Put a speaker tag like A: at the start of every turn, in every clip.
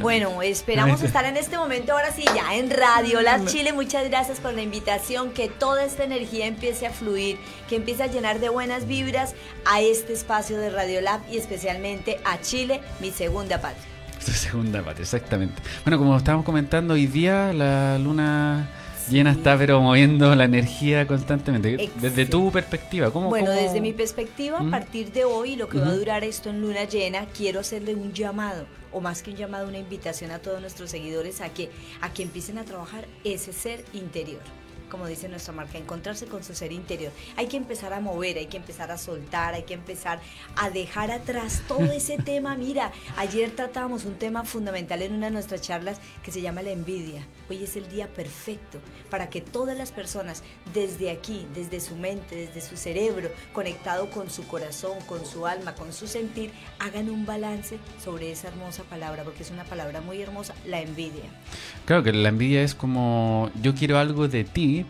A: Bueno, esperamos estar en este momento ahora sí ya en Radio Lab Chile. Muchas gracias por la invitación, que toda esta energía empiece a fluir, que empiece a llenar de buenas vibras a este espacio de Radio Lab y especialmente a Chile, mi segunda patria.
B: Su segunda patria, exactamente. Bueno, como estábamos comentando, hoy día la luna llena está pero moviendo la energía constantemente. Desde tu perspectiva, ¿cómo?
A: Bueno, desde mi perspectiva, a partir de hoy, lo que va a durar esto en luna llena, quiero hacerle un llamado, o más que un llamado, una invitación a todos nuestros seguidores a que, a que empiecen a trabajar ese ser interior como dice nuestra marca, encontrarse con su ser interior. Hay que empezar a mover, hay que empezar a soltar, hay que empezar a dejar atrás todo ese tema. Mira, ayer tratábamos un tema fundamental en una de nuestras charlas que se llama la envidia. Hoy es el día perfecto para que todas las personas desde aquí, desde su mente, desde su cerebro, conectado con su corazón, con su alma, con su sentir, hagan un balance sobre esa hermosa palabra, porque es una palabra muy hermosa, la envidia.
B: Claro que la envidia es como yo quiero algo de ti,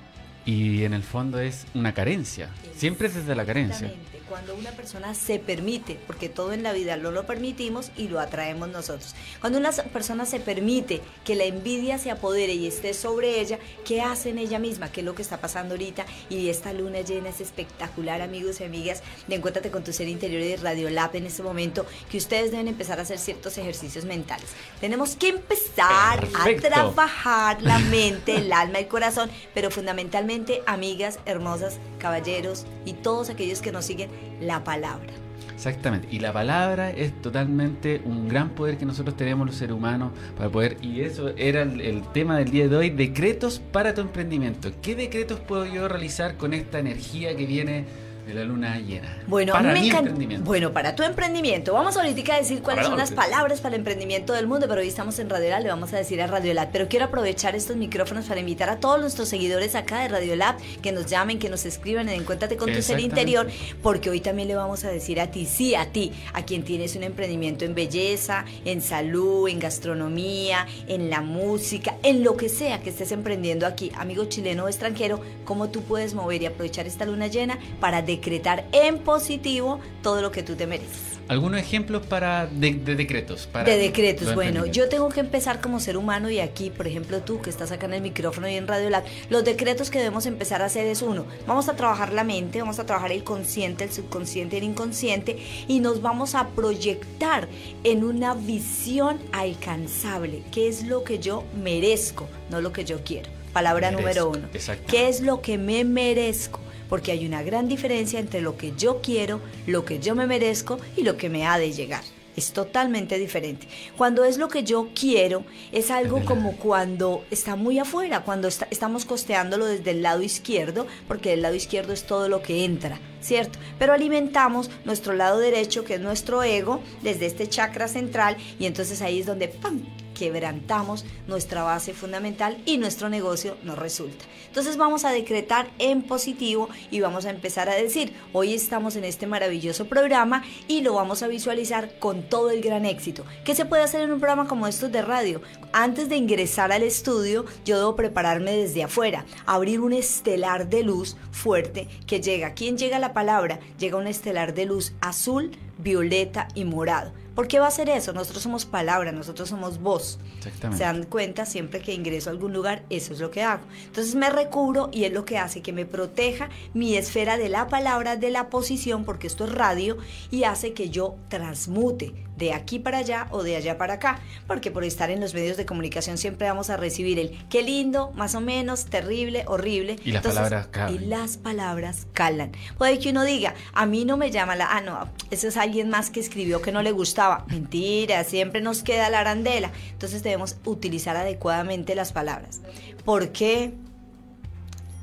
B: y en el fondo es una carencia. Siempre es desde la carencia
A: cuando una persona se permite, porque todo en la vida lo lo permitimos y lo atraemos nosotros. Cuando una persona se permite que la envidia se apodere y esté sobre ella, ¿qué hace en ella misma? ¿Qué es lo que está pasando ahorita? Y esta luna llena es espectacular, amigos y amigas, de Encuéntrate con tu ser interior y Radio Lab en este momento, que ustedes deben empezar a hacer ciertos ejercicios mentales. Tenemos que empezar a trabajar la mente, el alma, el corazón, pero fundamentalmente, amigas hermosas, caballeros y todos aquellos que nos siguen, la palabra.
B: Exactamente, y la palabra es totalmente un gran poder que nosotros tenemos los seres humanos para poder, y eso era el, tema del día de hoy, decretos para tu emprendimiento. ¿Qué decretos puedo yo realizar con esta energía que viene de la luna llena.
A: Bueno, para mi emprendimiento. Bueno, para tu emprendimiento. Vamos ahorita a decir cuáles son las palabras para el emprendimiento del mundo, pero hoy estamos en Radio Lab, le vamos a decir a Radio Lab. Pero quiero aprovechar estos micrófonos para invitar a todos nuestros seguidores acá de Radio Lab que nos llamen, que nos escriban en Encuéntrate con tu ser interior, porque hoy también le vamos a decir a ti, sí, a ti, a quien tienes un emprendimiento en belleza, en salud, en gastronomía, en la música, en lo que sea que estés emprendiendo aquí, amigo chileno o extranjero, cómo tú puedes mover y aprovechar esta luna llena para decretar en positivo todo lo que tú te mereces.
B: ¿Algunos ejemplos para de, decretos? Para
A: de decretos, bueno, yo tengo que empezar como ser humano y aquí, por ejemplo, tú que estás acá en el micrófono y en Radio Lab, los decretos que debemos empezar a hacer es uno, vamos a trabajar la mente, vamos a trabajar el consciente, el subconsciente, el inconsciente y nos vamos a proyectar en una visión alcanzable, qué es lo que yo merezco, no lo que yo quiero. Palabra número uno. ¿Qué es lo que me merezco? Porque hay una gran diferencia entre lo que yo quiero, lo que yo me merezco y lo que me ha de llegar. Es totalmente diferente. Cuando es lo que yo quiero, es algo como cuando está muy afuera, cuando estamos costeándolo desde el lado izquierdo, porque el lado izquierdo es todo lo que entra, ¿cierto? Pero alimentamos nuestro lado derecho, que es nuestro ego, desde este chakra central, y entonces ahí es donde ¡pam! Quebrantamos nuestra base fundamental y nuestro negocio no resulta. Entonces vamos a decretar en positivo y vamos a empezar a decir, hoy estamos en este maravilloso programa y lo vamos a visualizar con todo el gran éxito. ¿Qué se puede hacer en un programa como estos de radio? Antes de ingresar al estudio, yo debo prepararme desde afuera, abrir un estelar de luz fuerte que llega. ¿Quién llega a la palabra? Llega un estelar de luz azul, violeta y morado ¿Por qué va a ser eso? Nosotros somos palabra, nosotros somos voz. Exactamente. Se dan cuenta siempre que ingreso a algún lugar, eso es lo que hago. Entonces me recubro y es lo que hace que me proteja mi esfera de la palabra, de la posición, porque esto es radio, y hace que yo transmute de aquí para allá o de allá para acá, porque por estar en los medios de comunicación siempre vamos a recibir el qué lindo, más o menos, terrible, horrible.
B: Y las palabras calan.
A: Y las palabras calan. Puede que uno diga, a mí no me llama la, ah, no, eso es alguien más que escribió que no le gustaba. Mentira, siempre nos queda la arandela. Entonces debemos utilizar adecuadamente las palabras. ¿Por qué?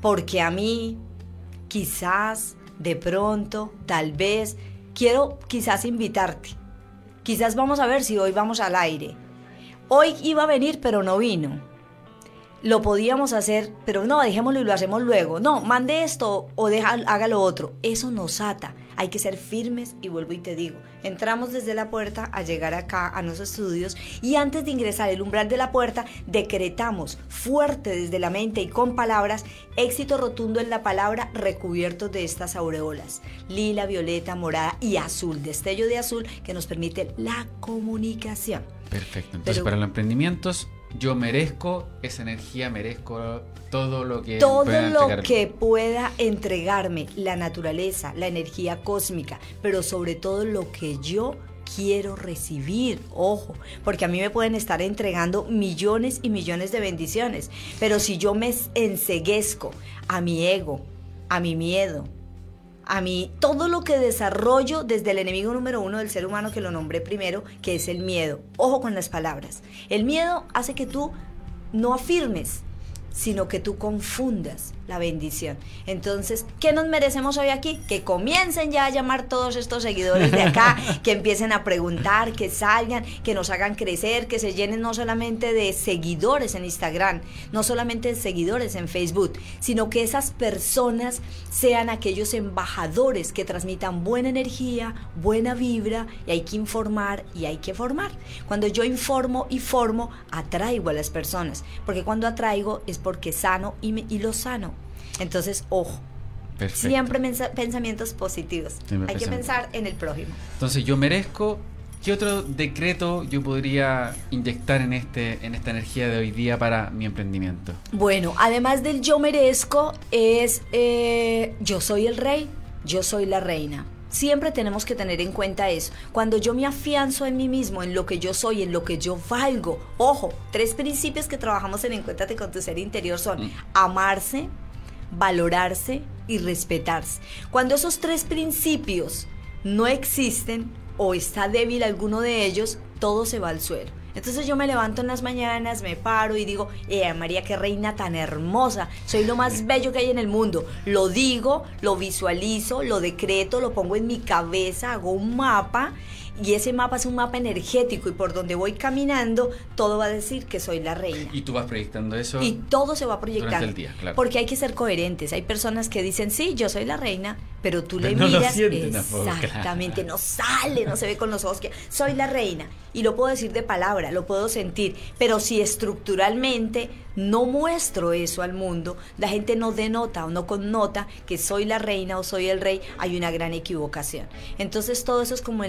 A: Porque a mí, quizás, de pronto, tal vez, quiero quizás invitarte Quizás vamos a ver si hoy vamos al aire. Hoy iba a venir, pero no vino. Lo podíamos hacer, pero no, dejémoslo y lo hacemos luego. No, mande esto o deja, haga lo otro. Eso nos ata. Hay que ser firmes y vuelvo y te digo, entramos desde la puerta a llegar acá a nuestros estudios y antes de ingresar el umbral de la puerta decretamos fuerte desde la mente y con palabras éxito rotundo en la palabra recubiertos de estas aureolas, lila, violeta, morada y azul, destello de azul que nos permite la comunicación.
B: Perfecto. Entonces, para los emprendimientos, yo merezco esa energía, merezco todo lo que
A: todo lo que pueda entregarme la naturaleza, la energía cósmica, pero sobre todo lo que yo quiero recibir, ojo, porque a mí me pueden estar entregando millones y millones de bendiciones, pero si yo me enseguezco a mi ego, a mi miedo, a mí todo lo que desarrollo desde el enemigo número uno del ser humano que lo nombré primero, que es el miedo. Ojo con las palabras. El miedo hace que tú no afirmes, sino que tú confundas la bendición. Entonces, ¿qué nos merecemos hoy aquí? Que comiencen ya a llamar todos estos seguidores de acá, que empiecen a preguntar, que salgan, que nos hagan crecer, que se llenen no solamente de seguidores en Instagram, no solamente de seguidores en Facebook, sino que esas personas sean aquellos embajadores que transmitan buena energía, buena vibra, y hay que informar y hay que formar. Cuando yo informo y formo, atraigo a las personas, porque cuando atraigo es porque sano y, y lo sano. Entonces, ojo. Siempre pensamientos positivos. Hay que pensar en el prójimo.
B: Entonces, yo merezco. ¿Qué otro decreto yo podría inyectar en, este, en esta energía de hoy día para mi emprendimiento?
A: Bueno, además del yo merezco, es eh, yo soy el rey, yo soy la reina. Siempre tenemos que tener en cuenta eso. Cuando yo me afianzo en mí mismo, en lo que yo soy, en lo que yo valgo. Ojo, tres principios que trabajamos en Encuéntrate con tu ser interior son mm. amarse, valorarse y respetarse. Cuando esos tres principios no existen o está débil alguno de ellos, todo se va al suelo. Entonces yo me levanto en las mañanas, me paro y digo, eh, María, qué reina tan hermosa, soy lo más bello que hay en el mundo. Lo digo, lo visualizo, lo decreto, lo pongo en mi cabeza, hago un mapa y ese mapa es un mapa energético y por donde voy caminando todo va a decir que soy la reina.
B: Y tú vas proyectando eso.
A: Y todo se va proyectando. El día, claro. Porque hay que ser coherentes. Hay personas que dicen, sí, yo soy la reina, pero tú le miras. exactamente, no sale, no se ve con los ojos que soy la reina. Y lo puedo decir de palabra, lo puedo sentir. Pero si estructuralmente no muestro eso al mundo, la gente no denota o no connota que soy la reina o soy el rey, hay una gran equivocación. Entonces todo eso es como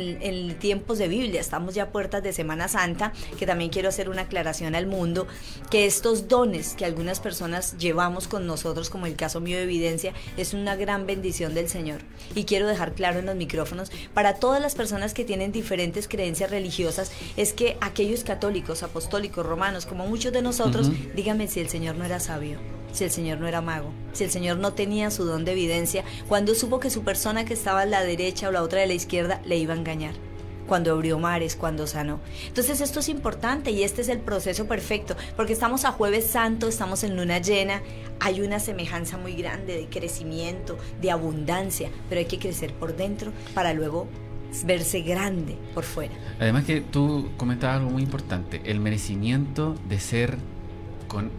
A: en, tiempos de Biblia, estamos ya a puertas de Semana Santa, que también quiero hacer una aclaración al mundo, que estos dones que algunas personas llevamos con nosotros, como el caso mío de evidencia, es una gran bendición del Señor. Y quiero dejar claro en los micrófonos, para todas las personas que tienen diferentes creencias religiosas, es que aquellos católicos, apostólicos, romanos, como muchos de nosotros, digan si el Señor no era sabio, si el Señor no era mago, si el Señor no tenía su don de evidencia, cuando supo que su persona que estaba a la derecha o la otra de la izquierda le iba a engañar cuando abrió mares, cuando sanó. Entonces esto es importante y este es el proceso perfecto, porque estamos a jueves santo, estamos en luna llena, hay una semejanza muy grande de crecimiento, de abundancia, pero hay que crecer por dentro para luego verse grande por fuera.
B: Además que tú comentabas algo muy importante, el merecimiento de ser con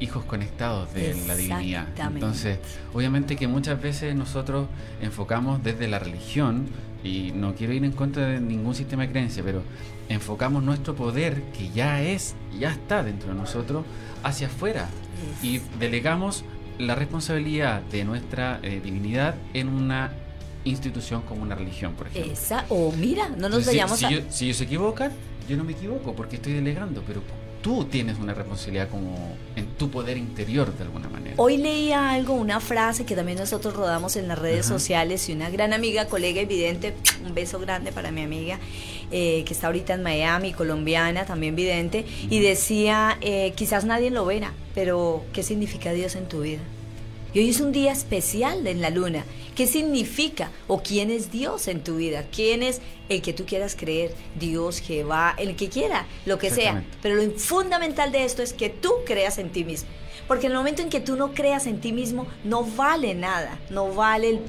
B: hijos conectados de la divinidad. Entonces, obviamente que muchas veces nosotros enfocamos desde la religión, y no quiero ir en contra de ningún sistema de creencia, pero enfocamos nuestro poder, que ya es, ya está dentro de nosotros, hacia afuera. Y delegamos la responsabilidad de nuestra eh, divinidad en una institución como una religión, por ejemplo.
A: Esa, o mira, no nos vayamos
B: si, a... si ellos se equivocan, yo no me equivoco porque estoy delegando, pero tú tienes una responsabilidad como en tu poder interior de alguna manera.
A: Hoy leía algo, una frase que también nosotros rodamos en las redes sociales y una gran amiga, colega evidente, un beso grande para mi amiga eh, que está ahorita en Miami, colombiana, también vidente, y decía, eh, quizás nadie lo verá, pero ¿qué significa Dios en tu vida? Y hoy es un día especial en la luna. ¿Qué significa o quién es Dios en tu vida? ¿Quién es el que tú quieras creer? Dios, Jehová, el que quiera, lo que sea. Pero lo fundamental de esto es que tú creas en ti mismo. Porque en el momento en que tú no creas en ti mismo, no vale nada. No vale el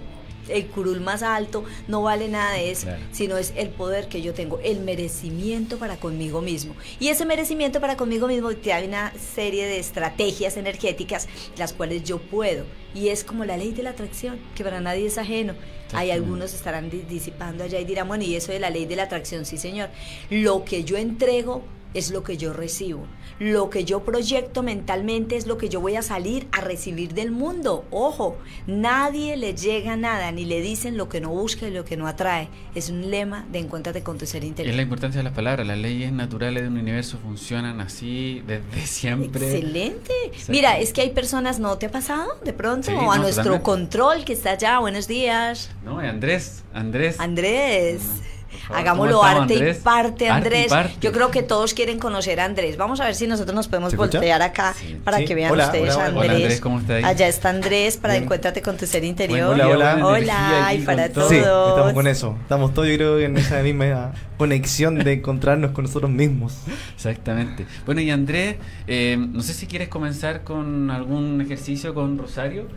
A: el curul más alto, no vale nada de eso, sino es el poder que yo tengo, el merecimiento para conmigo mismo. Y ese merecimiento para conmigo mismo te da una serie de estrategias energéticas las cuales yo puedo. Y es como la ley de la atracción, que para nadie es ajeno. Hay algunos estarán disipando allá y dirán, bueno, y eso de la ley de la atracción, sí señor. Lo que yo entrego es lo que yo recibo. Lo que yo proyecto mentalmente es lo que yo voy a salir a recibir del mundo. Ojo, nadie le llega nada, ni le dicen lo que no busca y lo que no atrae. Es un lema de encuéntrate con tu ser interior.
B: Es la importancia de las palabras. Las leyes naturales de un universo funcionan así desde siempre.
A: Excelente. Mira, es que hay personas, ¿no te ha pasado de pronto? o a nuestro control que está allá. Buenos días.
B: No, Andrés. Andrés.
A: Andrés. Hagámoslo arte y parte, Andrés. Yo creo que todos quieren conocer a Andrés. Vamos a ver si nosotros nos podemos voltear acá para que vean ustedes a Andrés.
B: ¿cómo está ahí?
A: Allá está Andrés para encuéntrate con tu ser interior.
C: hola, hola.
A: Hola, y para todos.
C: Sí, estamos con eso. Estamos todos, yo creo, en esa misma conexión de encontrarnos con nosotros mismos.
B: Exactamente. Bueno, y Andrés, eh, no sé si quieres comenzar con algún ejercicio con Rosario,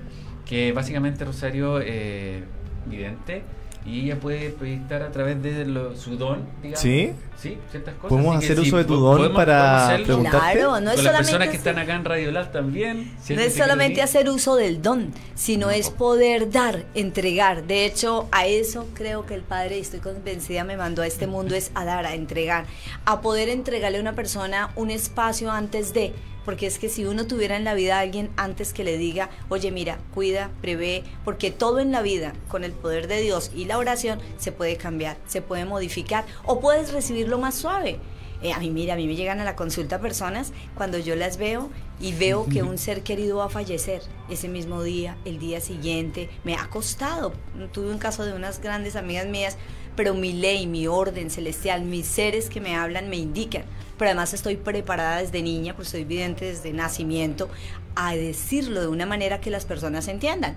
B: que básicamente Rosario, eh, vidente, y ella puede proyectar a través de su don, digamos.
C: ¿Sí?
B: Sí, ciertas cosas.
C: ¿Podemos hacer uso de tu don para preguntarte?
A: Claro, no es
B: Con
A: las
B: personas que están acá en Radio Lab también.
A: no es solamente hacer uso del don, sino es poder dar, entregar. De hecho, a eso creo que el Padre, estoy convencida, me mandó a este mundo, es a dar, a entregar. A poder entregarle a una persona un espacio antes de porque es que si uno tuviera en la vida a alguien antes que le diga, oye, mira, cuida, prevé, porque todo en la vida, con el poder de Dios y la oración, se puede cambiar, se puede modificar o puedes recibirlo más suave. Eh, a mí, mira, a mí me llegan a la consulta personas cuando yo las veo y veo que un ser querido va a fallecer ese mismo día, el día siguiente. Me ha costado. Tuve un caso de unas grandes amigas mías, pero mi ley, mi orden celestial, mis seres que me hablan me indican pero además estoy preparada desde niña, pues soy vidente desde nacimiento, a decirlo de una manera que las personas entiendan.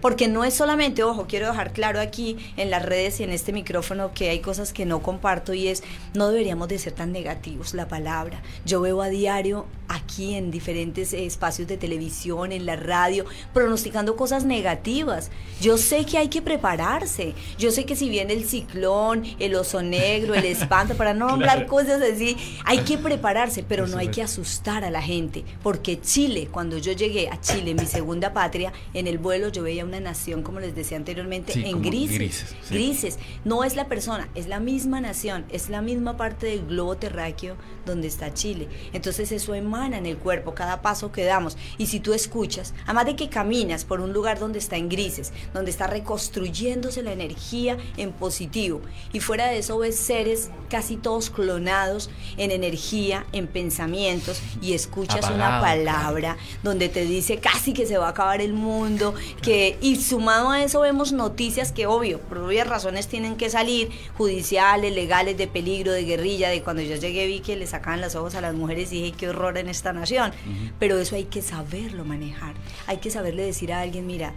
A: Porque no es solamente, ojo, quiero dejar claro aquí en las redes y en este micrófono que hay cosas que no comparto y es, no deberíamos de ser tan negativos la palabra. Yo veo a diario aquí en diferentes espacios de televisión, en la radio, pronosticando cosas negativas. Yo sé que hay que prepararse. Yo sé que si viene el ciclón, el oso negro, el espanto, para no nombrar cosas así, hay que prepararse, pero no hay que asustar a la gente. Porque Chile, cuando yo llegué a Chile, mi segunda patria, en el vuelo yo veía una nación, como les decía anteriormente, en grises. Grises, No es la persona, es la misma nación, es la misma parte del globo terráqueo donde está Chile. Entonces eso emana en el cuerpo, cada paso que damos. Y si tú escuchas, además de que caminas por un lugar donde está en grises, donde está reconstruyéndose la energía en positivo, y fuera de eso ves seres casi todos clonados en energía, en pensamientos, y escuchas una palabra donde te dice casi que se va a acabar el mundo, que y sumado a eso vemos noticias que obvio, por obvias razones tienen que salir, judiciales, legales, de peligro, de guerrilla, de cuando yo llegué vi que le sacaban los ojos a las mujeres y dije qué horror en esta nación. Pero eso hay que saberlo manejar, hay que saberle decir a alguien, mira,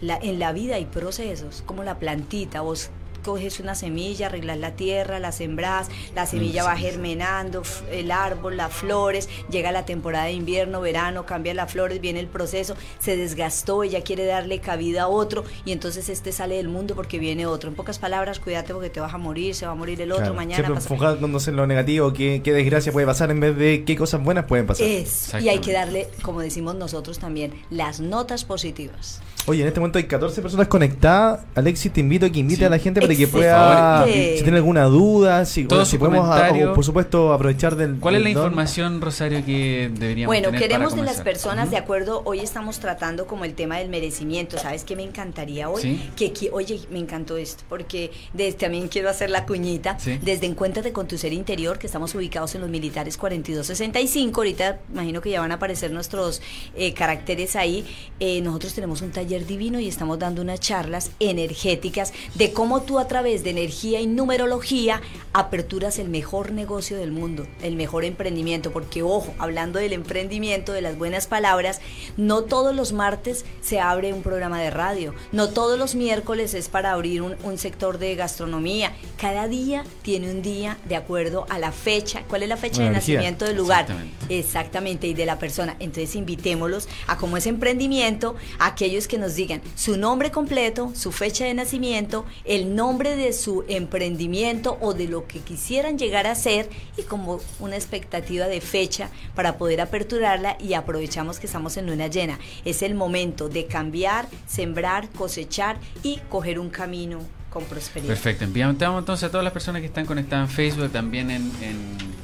A: la, en la vida hay procesos, como la plantita, vos coges una semilla, arreglas la tierra, la sembras, la semilla va germinando, el árbol, las flores, llega la temporada de invierno, verano, cambia las flores, viene el proceso, se desgastó, ella quiere darle cabida a otro y entonces este sale del mundo porque viene otro. En pocas palabras, cuídate porque te vas a morir, se va a morir el otro mañana.
C: Siempre enfocándonos en lo negativo, qué, qué, desgracia puede pasar en vez de qué cosas buenas pueden pasar.
A: Es, y hay que darle, como decimos nosotros también, las notas positivas.
C: Oye, en este momento hay 14 personas conectadas. Alexis, te invito a que invite a la gente para que pueda, si tiene alguna duda, si, si podemos, por supuesto, aprovechar del.
B: ¿Cuál es la información, Rosario, que deberíamos
A: Bueno, queremos de las personas, de acuerdo, hoy estamos tratando como el tema del merecimiento. ¿Sabes qué me encantaría hoy? Que, oye, me encantó esto, porque desde, también quiero hacer la cuñita. Desde Encuéntrate con tu ser interior, que estamos ubicados en los militares 4265. Ahorita imagino que ya van a aparecer nuestros eh, caracteres ahí. Eh, nosotros tenemos un taller divino y estamos dando unas charlas energéticas de cómo tú a través de energía y numerología aperturas el mejor negocio del mundo, el mejor emprendimiento, porque ojo, hablando del emprendimiento, de las buenas palabras, no todos los martes se abre un programa de radio, no todos los miércoles es para abrir un, sector de gastronomía, cada día tiene un día de acuerdo a la fecha, cuál es la fecha de nacimiento del lugar, exactamente. y de la persona, entonces invitémoslos a como es emprendimiento, a aquellos que nos digan su nombre completo, su fecha de nacimiento, el nombre de su emprendimiento o de lo que quisieran llegar a ser y como una expectativa de fecha para poder aperturarla y aprovechamos que estamos en luna llena. Es el momento de cambiar, sembrar, cosechar y coger un camino con prosperidad.
B: Perfecto, enviamos entonces a todas las personas que están conectadas en Facebook, también en,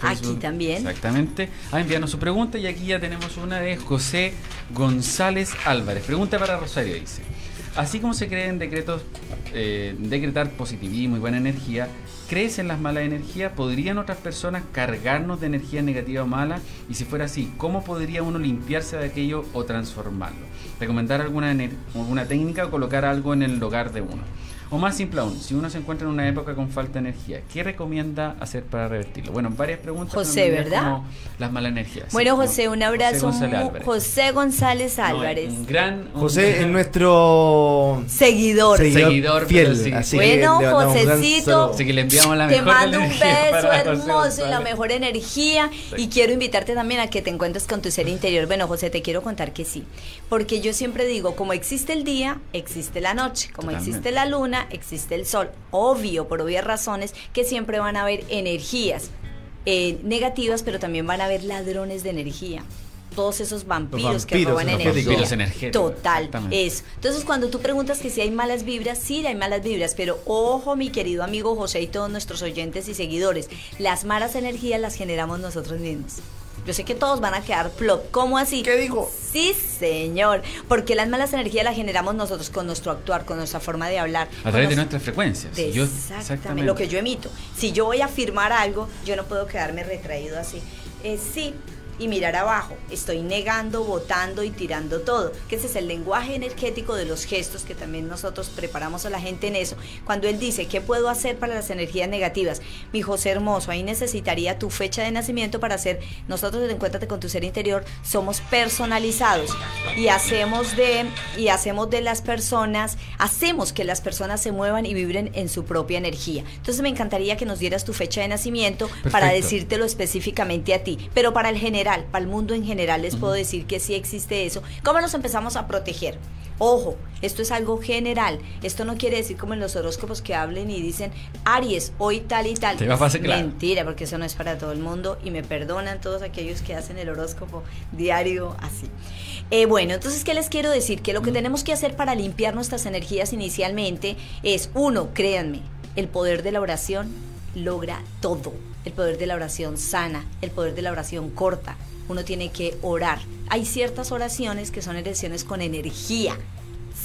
A: Facebook. Aquí también.
B: Exactamente, a enviarnos su pregunta y aquí ya tenemos una de José González Álvarez. Pregunta para Rosario, dice. Así como se creen decretos, eh, decretar positivismo y buena energía, ¿crees en las malas energías? ¿Podrían otras personas cargarnos de energía negativa o mala? Y si fuera así, ¿cómo podría uno limpiarse de aquello o transformarlo? ¿Recomendar alguna, alguna técnica o colocar algo en el hogar de uno? O más simple aún, si uno se encuentra en una época con falta de energía, ¿qué recomienda hacer para revertirlo? Bueno, varias preguntas.
A: José, ¿verdad?
B: las malas energías.
A: Bueno, José, un abrazo. José González Álvarez.
B: un gran.
C: José es nuestro
A: seguidor.
C: Seguidor, fiel.
A: bueno, Josecito.
B: Así que le enviamos la
A: mejor Te mando un beso hermoso y la mejor energía. Y quiero invitarte también a que te encuentres con tu ser interior. Bueno, José, te quiero contar que sí. Porque yo siempre digo, como existe el día, existe la noche. Como existe la luna, existe el sol. Obvio, por obvias razones, que siempre van a haber energías eh, negativas, pero también van a haber ladrones de energía todos esos vampiros, que roban energía. Total, eso. Entonces, cuando tú preguntas que si hay malas vibras, sí hay malas vibras, pero ojo, mi querido amigo José y todos nuestros oyentes y seguidores, las malas energías las generamos nosotros mismos. Yo sé que todos van a quedar plop. ¿Cómo así?
C: ¿Qué digo?
A: Sí, señor. Porque las malas energías las generamos nosotros con nuestro actuar, con nuestra forma de hablar.
B: A través de nuestras frecuencias.
A: exactamente, Lo que yo emito. Si yo voy a afirmar algo, yo no puedo quedarme retraído así. Eh, sí, y mirar abajo. Estoy negando, votando y tirando todo. Que ese es el lenguaje energético de los gestos que también nosotros preparamos a la gente en eso. Cuando él dice, ¿qué puedo hacer para las energías negativas? Mi José hermoso, ahí necesitaría tu fecha de nacimiento para hacer, nosotros de Encuéntrate con tu ser interior, somos personalizados y hacemos de, y hacemos de las personas, hacemos que las personas se muevan y vibren en su propia energía. Entonces me encantaría que nos dieras tu fecha de nacimiento para decírtelo específicamente a ti, pero para el general para el mundo en general les puedo decir que sí existe eso. ¿Cómo nos empezamos a proteger? Ojo, esto es algo general. Esto no quiere decir como en los horóscopos que hablen y dicen Aries, hoy tal y tal. Mentira, porque eso no es para todo el mundo y me perdonan todos aquellos que hacen el horóscopo diario así. Eh, bueno, entonces, ¿qué les quiero decir? Que lo que tenemos que hacer para limpiar nuestras energías inicialmente es, uno, créanme, el poder de la oración logra todo. El poder de la oración sana, el poder de la oración corta. Uno tiene que orar. Hay ciertas oraciones que son oraciones con energía.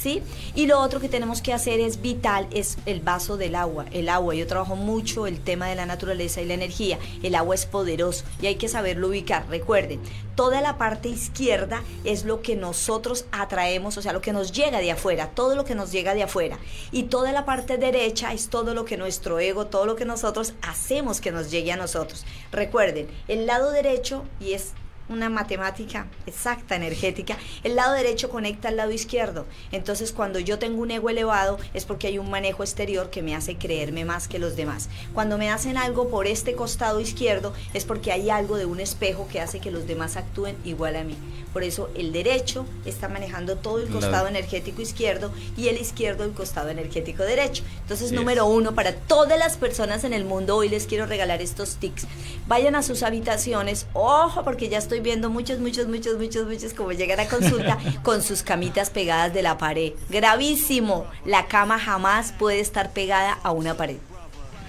A: ¿Sí? Y lo otro que tenemos que hacer es vital, es el vaso del agua. El agua, yo trabajo mucho el tema de la naturaleza y la energía. El agua es poderoso y hay que saberlo ubicar. Recuerden, toda la parte izquierda es lo que nosotros atraemos, o sea, lo que nos llega de afuera, todo lo que nos llega de afuera. Y toda la parte derecha es todo lo que nuestro ego, todo lo que nosotros hacemos que nos llegue a nosotros. Recuerden, el lado derecho, y es una matemática exacta, energética, el lado derecho conecta al lado izquierdo. Entonces, cuando yo tengo un ego elevado es porque hay un manejo exterior que me hace creerme más que los demás. Cuando me hacen algo por este costado izquierdo es porque hay algo de un espejo que hace que los demás actúen igual a mí. Por eso el derecho está manejando todo el costado energético izquierdo y el izquierdo el costado energético derecho. Entonces, número uno, para todas las personas en el mundo, hoy les quiero regalar estos tics. Vayan a sus habitaciones, ojo, porque ya estoy viendo muchos, muchos, muchos, muchos, muchos como llegan a consulta con sus camitas pegadas de la pared. Gravísimo, la cama jamás puede estar pegada a una pared.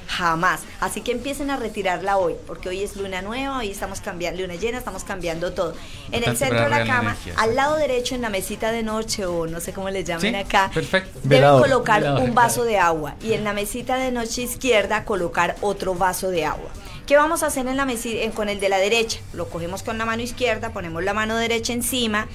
A: Jamás. Así que empiecen a retirarla hoy, porque hoy es luna nueva, hoy estamos cambiando, luna llena, estamos cambiando todo. En el centro de la cama, al lado derecho, en la mesita de noche, o no sé cómo le llamen acá, deben colocar un vaso de agua. Y en la mesita de noche izquierda, colocar otro vaso de agua. ¿Qué vamos a hacer en la mesita, con el de la derecha? Lo cogemos con la mano izquierda, ponemos la mano derecha encima.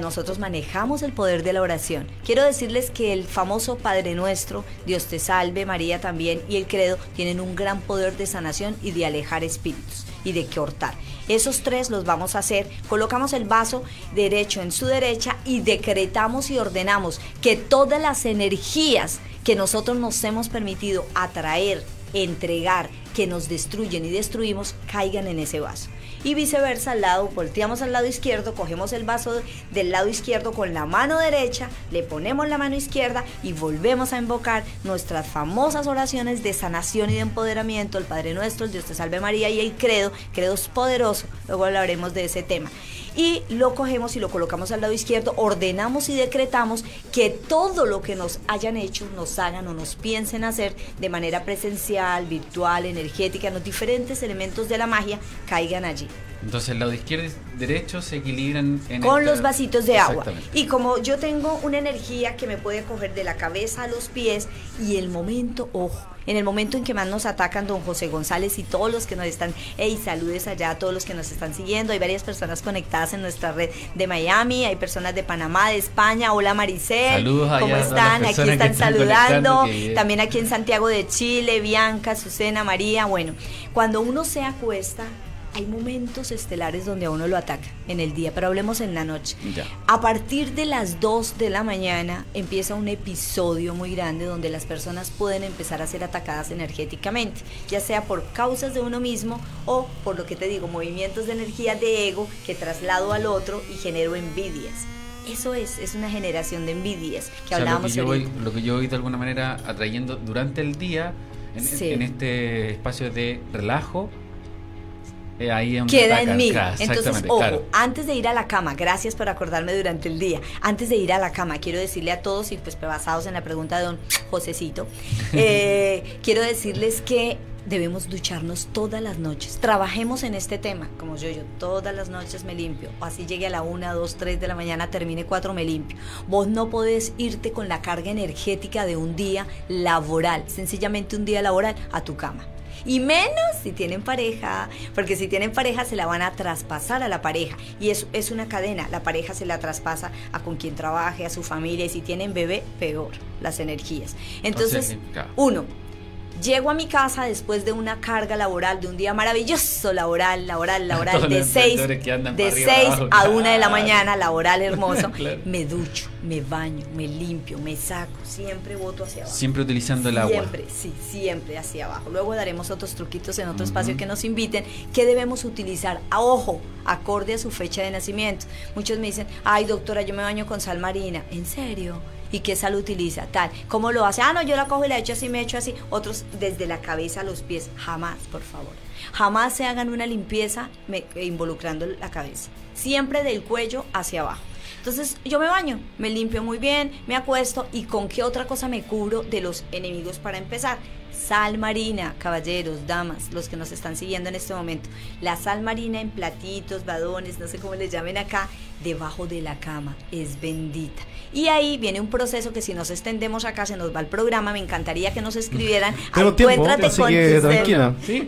A: Nosotros manejamos el poder de la oración. Quiero decirles que el famoso Padre Nuestro, Dios te salve, María también, y el credo tienen un gran poder de sanación y de alejar espíritus y de cortar. Esos tres los vamos a hacer. Colocamos el vaso derecho en su derecha y decretamos y ordenamos que todas las energías que nosotros nos hemos permitido atraer, entregar, que nos destruyen y destruimos caigan en ese vaso. Y viceversa, al lado, volteamos al lado izquierdo, cogemos el vaso del lado izquierdo con la mano derecha, le ponemos la mano izquierda y volvemos a invocar nuestras famosas oraciones de sanación y de empoderamiento, el Padre Nuestro, Dios te salve María y el credo, credo es poderoso, luego hablaremos de ese tema. Y lo cogemos y lo colocamos al lado izquierdo, ordenamos y decretamos que todo lo que nos hayan hecho, nos hagan o nos piensen hacer de manera presencial, virtual, energética, los diferentes elementos de la magia caigan allí.
B: Entonces el lado izquierdo y derecho se equilibran
A: en con los vasitos de agua. Y como yo tengo una energía que me puede coger de la cabeza a los pies y el momento, ojo, en el momento en que más nos atacan don José González y todos los que nos están, hey, saludes allá a todos los que nos están siguiendo, hay varias personas conectadas en nuestra red de Miami, hay personas de Panamá, de España, hola Maricel,
B: Saludos
A: ¿cómo están? Aquí están, saludando, también aquí en Santiago de Chile, Bianca, Susana, María, bueno, cuando uno se acuesta, hay momentos estelares donde a uno lo ataca en el día, pero hablemos en la noche. A partir de las 2 de la mañana empieza un episodio muy grande donde las personas pueden empezar a ser atacadas energéticamente, ya sea por causas de uno mismo o por lo que te digo, movimientos de energía de ego que traslado al otro y genero envidias. Eso es, es una generación de envidias que hablábamos
B: lo que, yo voy, lo que yo voy de alguna manera atrayendo durante el día en este espacio de relajo
A: eh, queda en mí. Entonces, ojo, antes de ir a la cama, gracias por acordarme durante el día, antes de ir a la cama, quiero decirle a todos, y pues basados en la pregunta de don Josecito, eh, quiero decirles que debemos ducharnos todas las noches. Trabajemos en este tema, como yo, yo todas las noches me limpio. O así llegue a la 1, 2, 3 de la mañana, termine 4, me limpio. Vos no podés irte con la carga energética de un día laboral, sencillamente un día laboral, a tu cama. Y menos si tienen pareja, porque si tienen pareja se la van a traspasar a la pareja. Y eso es una cadena. La pareja se la traspasa a con quien trabaje, a su familia. Y si tienen bebé, peor las energías. Entonces, uno, Llego a mi casa después de una carga laboral, de un día maravilloso laboral, laboral, laboral, de 6 de seis a 1 de la mañana, laboral hermoso. Me ducho, me baño, me limpio, me saco, siempre voto hacia abajo.
B: Siempre utilizando el agua.
A: Siempre, sí, siempre hacia abajo. Luego daremos otros truquitos en otro espacio que nos inviten. ¿Qué debemos utilizar? A ojo, acorde a su fecha de nacimiento. Muchos me dicen, ay doctora, yo me baño con sal marina. ¿En serio? Y qué sal utiliza, tal. ¿Cómo lo hace? Ah, no, yo la cojo y la echo así, me echo así. Otros desde la cabeza a los pies. Jamás, por favor. Jamás se hagan una limpieza involucrando la cabeza. Siempre del cuello hacia abajo. Entonces yo me baño, me limpio muy bien, me acuesto y con qué otra cosa me cubro de los enemigos para empezar. Sal marina, caballeros, damas, los que nos están siguiendo en este momento. La sal marina en platitos, badones, no sé cómo les llamen acá, debajo de la cama, es bendita. Y ahí viene un proceso que si nos extendemos acá se nos va el programa. Me encantaría que nos escribieran. encuéntrate con, tu ser,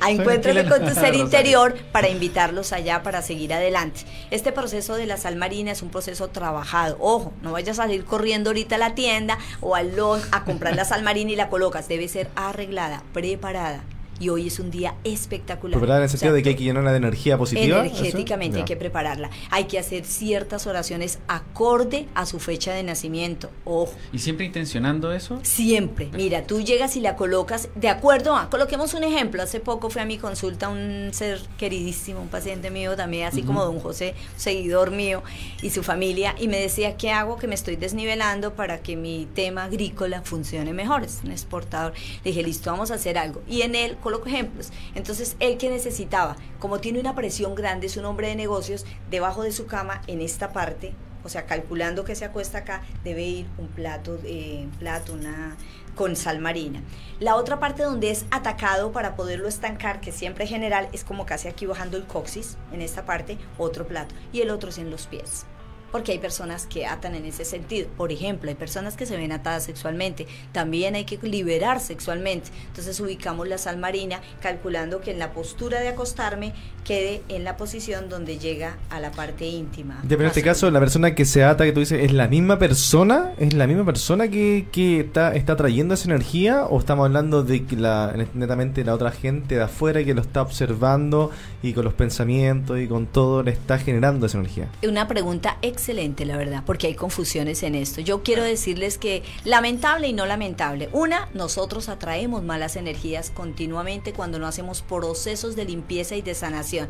A: encuéntrate con tu ser interior para invitarlos allá para seguir adelante. Este proceso de la sal marina es un proceso trabajado. Ojo, no vayas a salir corriendo ahorita a la tienda o al a comprar la sal marina y la colocas. Debe ser arreglada, preparada y hoy es un día espectacular.
C: Preparar en el sentido de que hay que llenarla de energía positiva.
A: Energéticamente hay que prepararla. Hay que hacer ciertas oraciones acorde a su fecha de nacimiento. Ojo.
B: ¿Y siempre intencionando eso?
A: Siempre. Mira, tú llegas y la colocas de acuerdo a, coloquemos un ejemplo. Hace poco fue a mi consulta un ser queridísimo, un paciente mío también, así como don José, seguidor mío y su familia, y me decía, ¿qué hago? Que me estoy desnivelando para que mi tema agrícola funcione mejor. Es un exportador. Le dije, listo, vamos a hacer algo. Y en él coloco ejemplos. Entonces, él que necesitaba, como tiene una presión grande, es un hombre de negocios, debajo de su cama, en esta parte, o sea, calculando que se acuesta acá, debe ir un plato, eh, plato, una con sal marina. La otra parte donde es atacado para poderlo estancar, que siempre general es como casi aquí bajando el coxis, en esta parte, otro plato, y el otro es en los pies porque hay personas que atan en ese sentido. Por ejemplo, hay personas que se ven atadas sexualmente, también hay que liberar sexualmente. Entonces ubicamos la sal marina calculando que en la postura de acostarme quede en la posición donde llega a la parte íntima.
C: pero en este caso, la persona que se ata, que tú dices, ¿es la misma persona? ¿Es la misma persona que, que está, está trayendo esa energía? ¿O estamos hablando de que la, netamente la otra gente de afuera que lo está observando y con los pensamientos y con todo le está generando esa energía?
A: Una pregunta excelente, la verdad, porque hay confusiones en esto. Yo quiero decirles que lamentable y no lamentable. Una, nosotros atraemos malas energías continuamente cuando no hacemos procesos de limpieza y de sanación.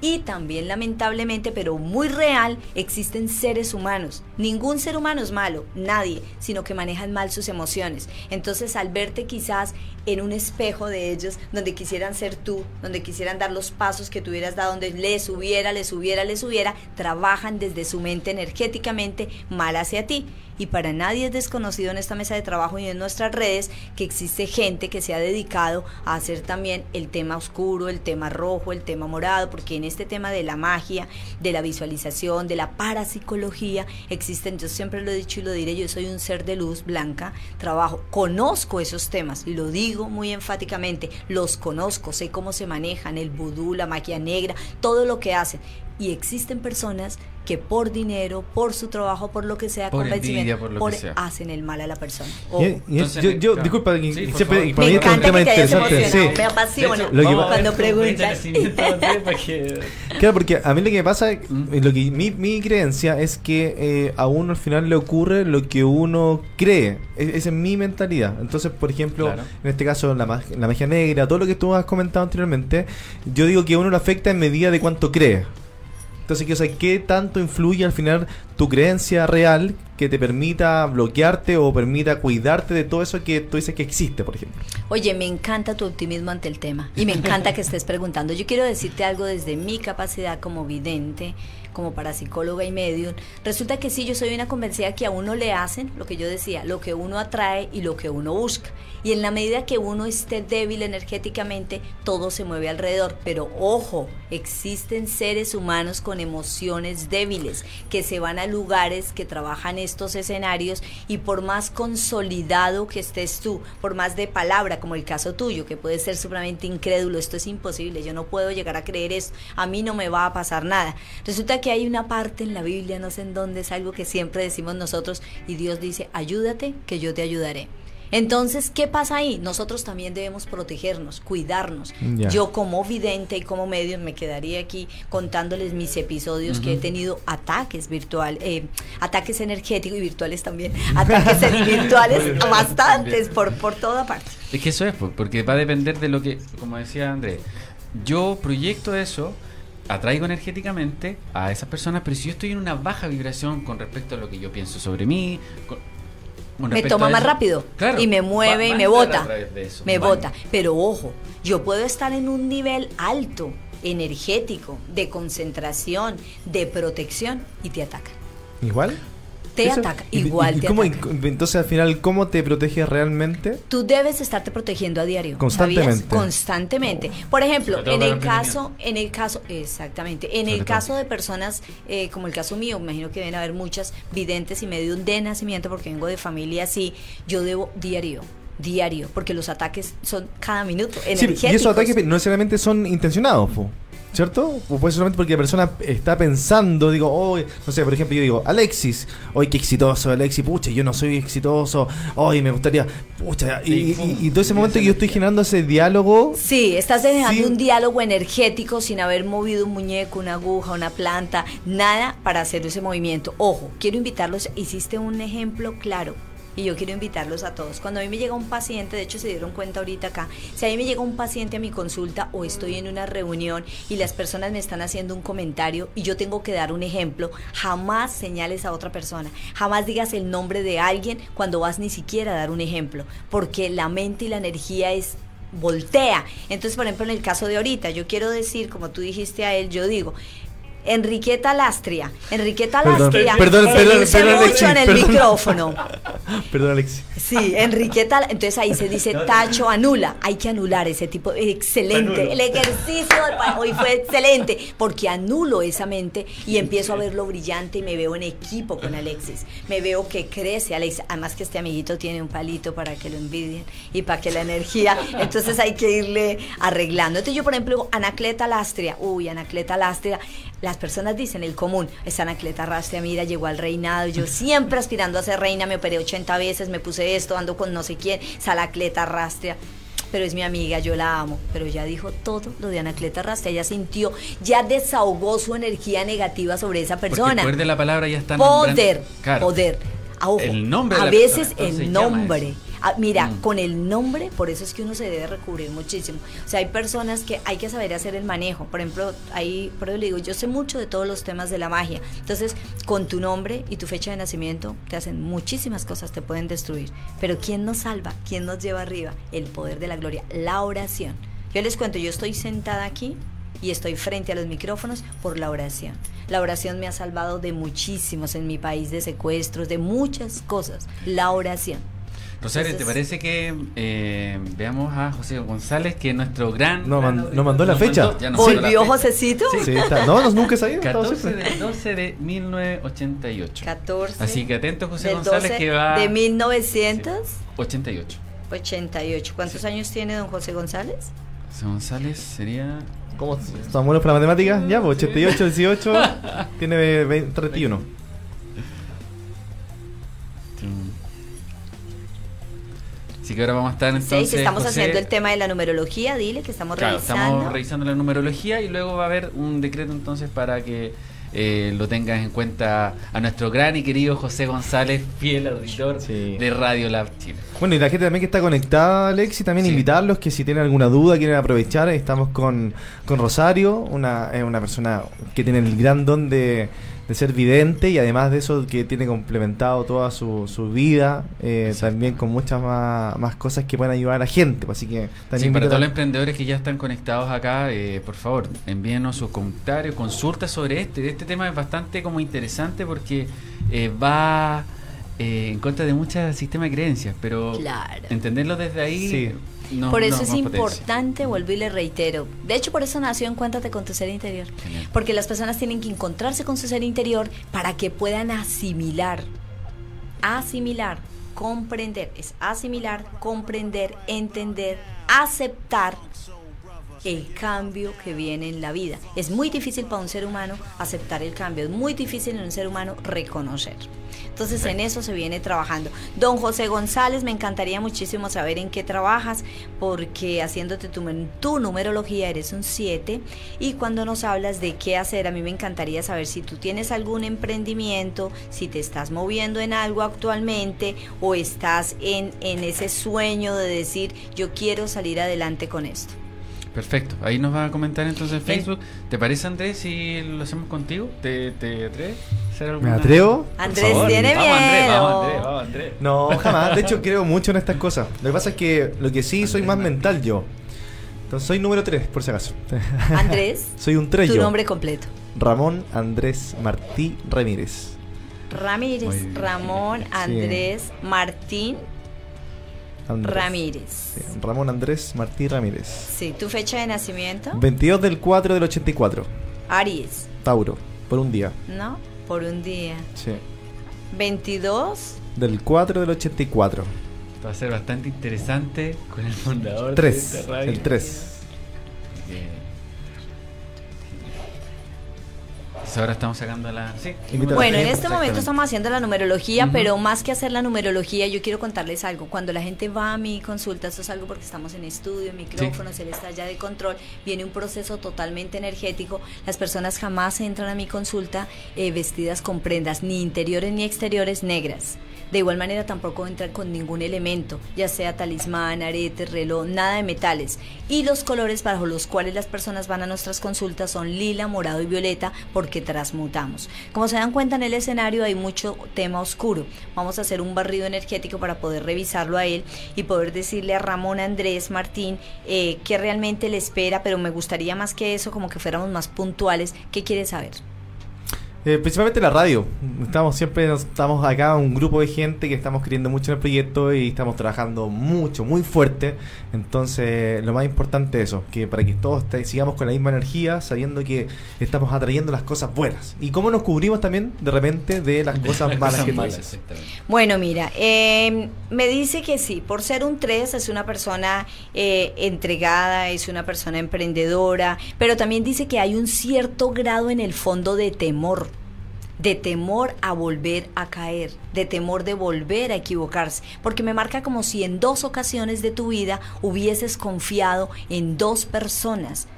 A: Y también lamentablemente, pero muy real, existen seres humanos. Ningún ser humano es malo, nadie, sino que manejan mal sus emociones. Entonces al verte quizás en un espejo de ellos, donde quisieran ser tú, donde quisieran dar los pasos que tú hubieras dado, donde les subiera, les subiera, les subiera, trabajan desde su mente energéticamente mal hacia ti. Y para nadie es desconocido en esta mesa de trabajo y en nuestras redes que existe gente que se ha dedicado a hacer también el tema oscuro, el tema rojo, el tema morado, porque en este tema de la magia, de la visualización, de la parapsicología, existen, yo siempre lo he dicho y lo diré, yo soy un ser de luz blanca, trabajo, conozco esos temas, y lo digo muy enfáticamente, los conozco, sé cómo se manejan, el vudú, la magia negra, todo lo que hacen. Y existen personas que por dinero, por su trabajo, por lo que sea,
B: Por
A: convencimiento,
B: envidia, por lo que sea.
A: hacen el mal a la persona.
C: Y- y es-
B: Entonces,
C: yo, yo-
B: claro.
C: disculpa,
B: Sí,
C: siempre-
A: Me
C: mí esto es un
A: encanta
C: tema
A: que te hayas
C: interesante.
A: emocionado,
C: sí.
A: me apasiona.
B: Vamos
A: Cuando preguntas.
C: Claro, porque a mí lo que me pasa, eh,
B: Mm.
C: lo que mi, mi creencia es que eh, a uno al final le ocurre lo que uno cree. Es- Esa es mi mentalidad. Entonces, por ejemplo,
B: Claro.
C: en este caso, la, mag- la magia negra, todo lo que tú has comentado anteriormente, yo digo que a uno lo afecta en medida de cuánto cree. Entonces, ¿qué tanto influye al final tu creencia real que te permita bloquearte o permita cuidarte de todo eso que tú dices que existe, por ejemplo?
A: Oye, me encanta tu optimismo ante el tema y me encanta que estés preguntando. Yo quiero decirte algo desde mi capacidad como vidente, como parapsicóloga y medium. Resulta que sí, yo soy una convencida que a uno le hacen lo que yo decía, lo que uno atrae y lo que uno busca. Y en la medida que uno esté débil energéticamente, todo se mueve alrededor. Pero ojo, existen seres humanos con emociones débiles que se van a lugares que trabajan estos escenarios y por más consolidado que estés tú, por más de palabra, como el caso tuyo, que puede ser supremamente incrédulo, esto es imposible, yo no puedo llegar a creer esto, a mí no me va a pasar nada. Resulta que hay una parte en la Biblia, no sé en dónde, es algo que siempre decimos nosotros y Dios dice, ayúdate, que yo te ayudaré. Entonces, ¿qué pasa ahí? Nosotros también debemos protegernos, cuidarnos.
C: Ya.
A: Yo como vidente y como medio me quedaría aquí contándoles mis episodios que he tenido ataques virtual, eh, ataques energéticos y virtuales también, ataques virtuales bastantes por, por toda parte.
B: Es que eso es, po, porque va a depender de lo que, como decía Andrés, yo proyecto eso, atraigo energéticamente a esas personas, pero si yo estoy en una baja vibración con respecto a lo que yo pienso sobre mí, con- con
A: me toma más rápido
B: claro,
A: y me mueve
B: va
A: y me bota.
B: eso,
A: Me
B: va.
A: bota. Pero ojo, yo puedo estar en un nivel alto, energético, de concentración, de protección y te atacan.
C: ¿Igual?
A: Te
C: Eso-
A: ataca,
C: y-
A: igual
C: y
A: te
C: cómo-
A: ataca.
C: y- entonces, al final, ¿cómo te proteges realmente?
A: Tú debes estarte protegiendo a diario.
C: Constantemente.
A: ¿sabías? Constantemente. Por ejemplo, en el caso, en el caso, exactamente, en el caso de personas eh, como el caso mío, imagino que deben haber muchas videntes y medium de nacimiento, porque vengo de familia así, yo debo diario, diario, porque los ataques son cada minuto
C: Sí, y esos ataques no necesariamente son intencionados, po, ¿cierto? O puede ser solamente porque la persona está pensando, digo, hoy, no sé, por ejemplo, yo digo, Alexis, hoy qué exitoso, Alexis, pucha, yo no soy exitoso, hoy me gustaría, pucha, y, y- y- y todo ese momento que yo estoy generando ese diálogo,
A: Sí, estás dejando
C: Sí.
A: un diálogo energético sin haber movido un muñeco, una aguja, una planta, nada para hacer ese movimiento. Ojo, quiero invitarlos, hiciste un ejemplo claro. Y yo quiero invitarlos a todos. Cuando a mí me llega un paciente, de hecho se dieron cuenta ahorita acá, si a mí me llega un paciente a mi consulta o estoy en una reunión y las personas me están haciendo un comentario y yo tengo que dar un ejemplo, jamás señales a otra persona, jamás digas el nombre de alguien cuando vas ni siquiera a dar un ejemplo, porque la mente y la energía es voltea. Entonces, por ejemplo, en el caso de ahorita, yo quiero decir, como tú dijiste a él, yo digo, Enriqueta Lastria, Enriqueta
C: Perdón,
A: Lastria,
C: perdón, perdón,
A: dice
C: perdón,
A: mucho
C: Alexis,
A: en el
C: perdón.
A: micrófono.
C: perdón, Alexis.
A: Sí, Enriqueta, entonces ahí se dice tacho, anula. Hay que anular ese tipo. Excelente. El ejercicio de hoy fue excelente porque anulo esa mente y empiezo a verlo brillante y me veo en equipo con Alexis. Me veo que crece Alexis. Además que este amiguito tiene un palito para que lo envidien y para que la energía. Entonces hay que irle arreglando. Entonces yo, por ejemplo, digo, Anacleta Lastria. Uy, Anacleta Lastria. Las personas dicen el común. Esa Anacleta Lastria, mira, llegó al reinado. Yo siempre aspirando a ser reina, me operé 80 veces, me puse esto, ando con no sé quién. Salacleta Rastria pero es mi amiga, yo la amo. Pero ya dijo todo lo de Anacleta Rastria, ya sintió, ya desahogó su energía negativa sobre esa
B: Porque
A: persona.
B: poder de la palabra ya está
A: Poder,
B: nombrando- Claro.
A: poder. Ah, ojo,
B: El nombre
A: a veces el nombre. Ah, mira,
B: Mm.
A: con el nombre, por eso es que uno se debe recubrir muchísimo. O sea, hay personas que hay que saber hacer el manejo. Por ejemplo, ahí, por eso le digo, yo sé mucho de todos los temas de la magia. Entonces, con tu nombre y tu fecha de nacimiento, te hacen muchísimas cosas, te pueden destruir. Pero ¿quién nos salva? ¿Quién nos lleva arriba? El poder de la gloria, la oración. Yo les cuento, yo estoy sentada aquí y estoy frente a los micrófonos por la oración. La oración me ha salvado de muchísimos en mi país, de secuestros, de muchas cosas. La oración.
B: Rosario, ¿te parece que eh, veamos a José González, que es nuestro gran...
C: No, man- mandó la
B: Nos
C: fecha.
B: mandó- nos mandó la
A: ¿Volvió
B: fecha.
A: Josecito?
C: Sí, está. No, no, nunca sabía. estaba
B: 14
C: siempre.
B: de 12 de 1988.
A: 14.
B: Así que atento José
A: del
B: González
A: 12
B: que va...
A: De 1988.
B: 88.
A: ¿Cuántos
B: Sí.
A: años tiene don José González?
B: José González sería...
C: ¿Cómo estamos buenos para la matemática? Ya, pues 88, 18, tiene 20, 31.
B: Así que ahora vamos a estar entonces...
A: sí, que estamos
B: José-
A: haciendo el tema de la numerología, dile que estamos
B: Claro,
A: revisando.
B: estamos revisando la numerología y luego va a haber un decreto entonces para que eh, lo tengas en cuenta a nuestro gran y querido José González, fiel auditor
C: Sí.
B: de Radio Lab Chile.
C: Bueno, y la gente también que está conectada, Alexi, también
B: Sí.
C: invitarlos que si tienen alguna duda, quieren aprovechar, estamos con, con Rosario, una, es una persona que tiene el gran don de, de ser vidente y además de eso que tiene complementado toda su, su vida, eh, también con muchas más, más cosas que pueden ayudar a la gente. pues, Así que
B: Sí, para todos los emprendedores que ya están conectados acá, eh, por favor, envíenos sus comentarios, consultas sobre este. Este tema es bastante como interesante porque eh, va eh, en contra de muchos sistemas de creencias, pero
A: Claro.
B: entenderlo desde ahí...
C: Sí.
A: Por eso es
B: potencia.
A: importante, vuelvo y le reitero. De hecho, por eso nació Encuéntrate con tu ser interior.
B: Genial.
A: Porque las personas tienen que encontrarse con su ser interior para que puedan asimilar, asimilar, comprender. Es asimilar, comprender, entender, aceptar el cambio que viene en la vida. Es muy difícil para un ser humano aceptar el cambio, es muy difícil en un ser humano reconocer. Entonces en eso se viene trabajando. Don José González, me encantaría muchísimo saber en qué trabajas, porque haciéndote tu, tu numerología eres un 7 y cuando nos hablas de qué hacer, a mí me encantaría saber si tú tienes algún emprendimiento, si te estás moviendo en algo actualmente o estás en, en ese sueño de decir yo quiero salir adelante con esto.
B: Perfecto, ahí nos va a comentar entonces en Facebook. ¿Te parece Andrés si lo hacemos contigo? ¿Te, te atreves?
C: ¿Me atrevo?
A: Andrés tiene
B: Vamos Andrés,
A: miedo.
B: vamos Andrés, vamos Andrés.
C: No, jamás. De hecho, creo mucho en estas cosas. Lo que pasa es que lo que sí soy más mental yo. Entonces soy número 3, por si acaso.
A: Andrés,
C: soy un 3
A: tu nombre completo.
C: Ramón Andrés Martí Ramírez.
A: Ramírez. Ramón Andrés Martín
C: Andrés.
A: Ramírez.
C: Sí, Ramón Andrés Martí Ramírez.
A: Sí, tu fecha de nacimiento,
C: 22 del 4 del 84.
A: Aries,
C: Tauro. Por un día.
A: ¿no? Por un día.
C: Sí.
A: 22,
C: Del 4 del 84.
B: Va a ser bastante interesante con el fundador de
C: 3.
B: esta radio.
C: El 3.
B: Eh, pues ahora estamos sacando la... Sí.
A: Bueno, en este momento estamos haciendo la numerología, pero más que hacer la numerología, yo quiero contarles algo. Cuando la gente va a mi consulta, esto es algo porque estamos en estudio, micrófonos, él está ya de control, viene un proceso totalmente energético. Las personas jamás entran a mi consulta eh, vestidas con prendas ni interiores ni exteriores negras. De igual manera tampoco entran con ningún elemento, ya sea talismán, arete, reloj, nada de metales. Y los colores bajo los cuales las personas van a nuestras consultas son lila, morado y violeta porque transmutamos. Como se dan cuenta en el escenario hay mucho tema oscuro. Vamos a hacer un barrido energético para poder revisarlo a él y poder decirle a Ramón Andrés Martín eh, qué realmente le espera, pero me gustaría más que eso, como que fuéramos más puntuales. ¿Qué quiere saber?
C: Eh, principalmente la radio. Estamos siempre, nos- estamos acá un grupo de gente que estamos creyendo mucho en el proyecto y estamos trabajando mucho, muy fuerte. Entonces, lo más importante es eso, que para que todos te- sigamos con la misma energía, sabiendo que estamos atrayendo las cosas buenas. Y cómo nos cubrimos también de repente de las cosas
B: Las
C: malas
B: cosas
C: que tú
B: malas.
A: Bueno, mira, eh, me dice que sí, por ser un 3 es una persona eh, entregada, es una persona emprendedora, pero también dice que hay un cierto grado en el fondo de temor, de temor a volver a caer, de temor de volver a equivocarse, porque me marca como si en dos ocasiones de tu vida hubieses confiado en dos personas.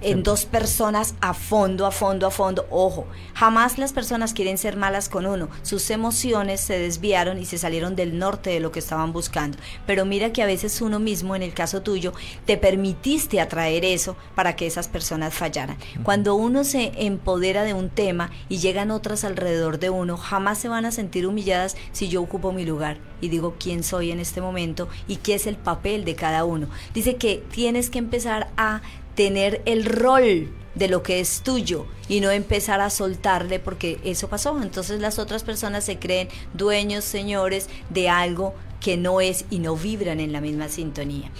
A: En dos personas a fondo, a fondo, a fondo. Ojo, jamás las personas quieren ser malas con uno. Sus emociones se desviaron y se salieron del norte de lo que estaban buscando. Pero mira que a veces uno mismo, en el caso tuyo, te permitiste atraer eso para que esas personas fallaran. Cuando uno se empodera de un tema y llegan otras alrededor de uno, jamás se van a sentir humilladas si yo ocupo mi lugar y digo quién soy en este momento y qué es el papel de cada uno. Dice que tienes que empezar a tener el rol de lo que es tuyo y no empezar a soltarle porque eso pasó. Entonces las otras personas se creen dueños, señores de algo que no es y no vibran en la misma sintonía.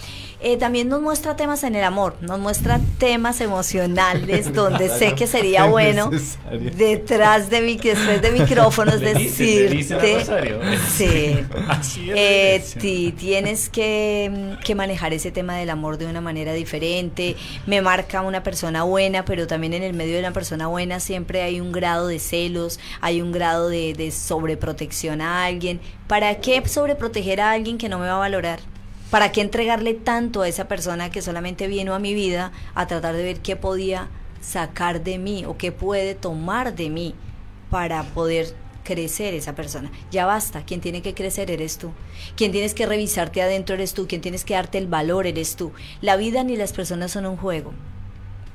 A: Eh, también nos muestra temas en el amor, nos muestra temas emocionales donde sé que sería bueno detrás de mi después de micrófonos decirte sí, eh, tienes que, que manejar ese tema del amor de una manera diferente. Me marca una persona buena, pero también en el medio de una persona buena siempre hay un grado de celos, hay un grado de, de sobreprotección a alguien. ¿Para qué sobreproteger a alguien que no me va a valorar? ¿Para qué entregarle tanto a esa persona que solamente vino a mi vida a tratar de ver qué podía sacar de mí o qué puede tomar de mí para poder crecer esa persona? Ya basta, quien tiene que crecer eres tú. Quien tienes que revisarte adentro eres tú, quien tienes que darte el valor eres tú. La vida ni las personas son un juego.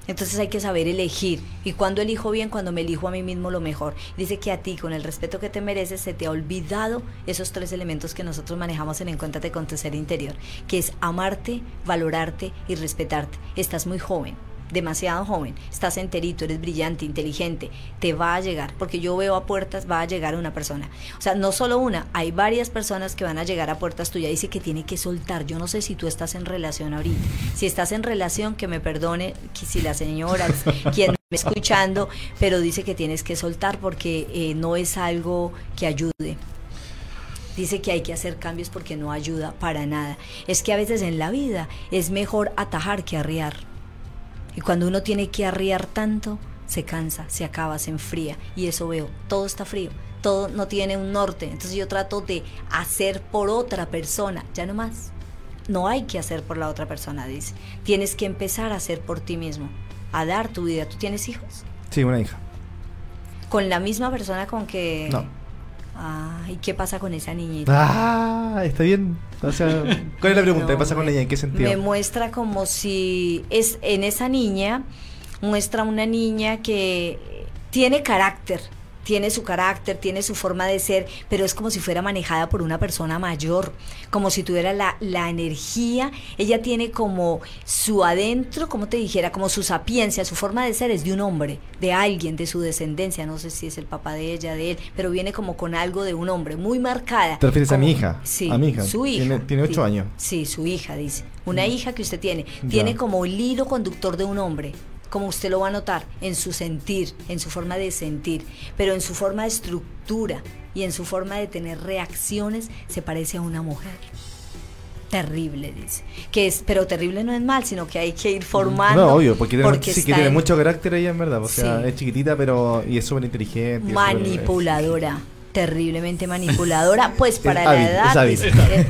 A: Entonces hay que saber elegir. Y cuando elijo bien, cuando me elijo a mí mismo lo mejor. Dice que a ti, con el respeto que te mereces, se te ha olvidado esos tres elementos que nosotros manejamos en Encuéntrate con tu ser interior, que es amarte, valorarte y respetarte. Estás muy joven demasiado joven, estás enterito, eres brillante, inteligente, te va a llegar, porque yo veo a puertas, va a llegar una persona. O sea, no solo una, hay varias personas que van a llegar a puertas tuyas. Dice que tiene que soltar. Yo no sé si tú estás en relación ahorita. Si estás en relación, que me perdone que si la señora, quien me escuchando, pero dice que tienes que soltar porque eh, no es algo que ayude dice que hay que hacer cambios porque no ayuda para nada. Es que a veces en la vida es mejor atajar que arriar. Y cuando uno tiene que arriar tanto, se cansa, se acaba, se enfría. Y eso veo, todo está frío, todo no tiene un norte. Entonces yo trato de hacer por otra persona, ya no más. No hay que hacer por la otra persona, dice. Tienes que empezar a hacer por ti mismo, a dar tu vida. ¿Tú tienes hijos?
C: Sí, una hija.
A: ¿Con la misma persona con que...
C: No
A: Ah, ¿y qué pasa con esa niñita?
C: Ah, está bien. O sea, ¿cuál es la pregunta? ¿Qué pasa con ella? ¿En qué sentido?
A: Me muestra como si es en esa niña muestra una niña que tiene carácter, tiene su carácter, tiene su forma de ser, pero es como si fuera manejada por una persona mayor, como si tuviera la, la energía, ella tiene como su adentro, como te dijera, como su sapiencia, su forma de ser es de un hombre, de alguien, de su descendencia, no sé si es el papá de ella, de él, pero viene como con algo de un hombre, muy marcada.
C: ¿Te refieres
A: a
C: mi hija?
A: Sí,
C: a mi hija.
A: Su hija.
C: Tiene, ocho años.
A: Sí, su hija, dice. Una mm. hija que usted tiene. Tiene como el hilo conductor de un hombre como usted lo va a notar, en su sentir, en su forma de sentir, pero en su forma de estructura y en su forma de tener reacciones se parece a una mujer. Terrible, dice. Que es, pero terrible no es mal, sino que hay que ir formando.
C: No, obvio, porque, tiene, sí, que tiene mucho carácter ella en verdad. O sea, es chiquitita, pero y es súper inteligente.
A: Manipuladora terriblemente manipuladora, pues para la edad.
C: Es hábil.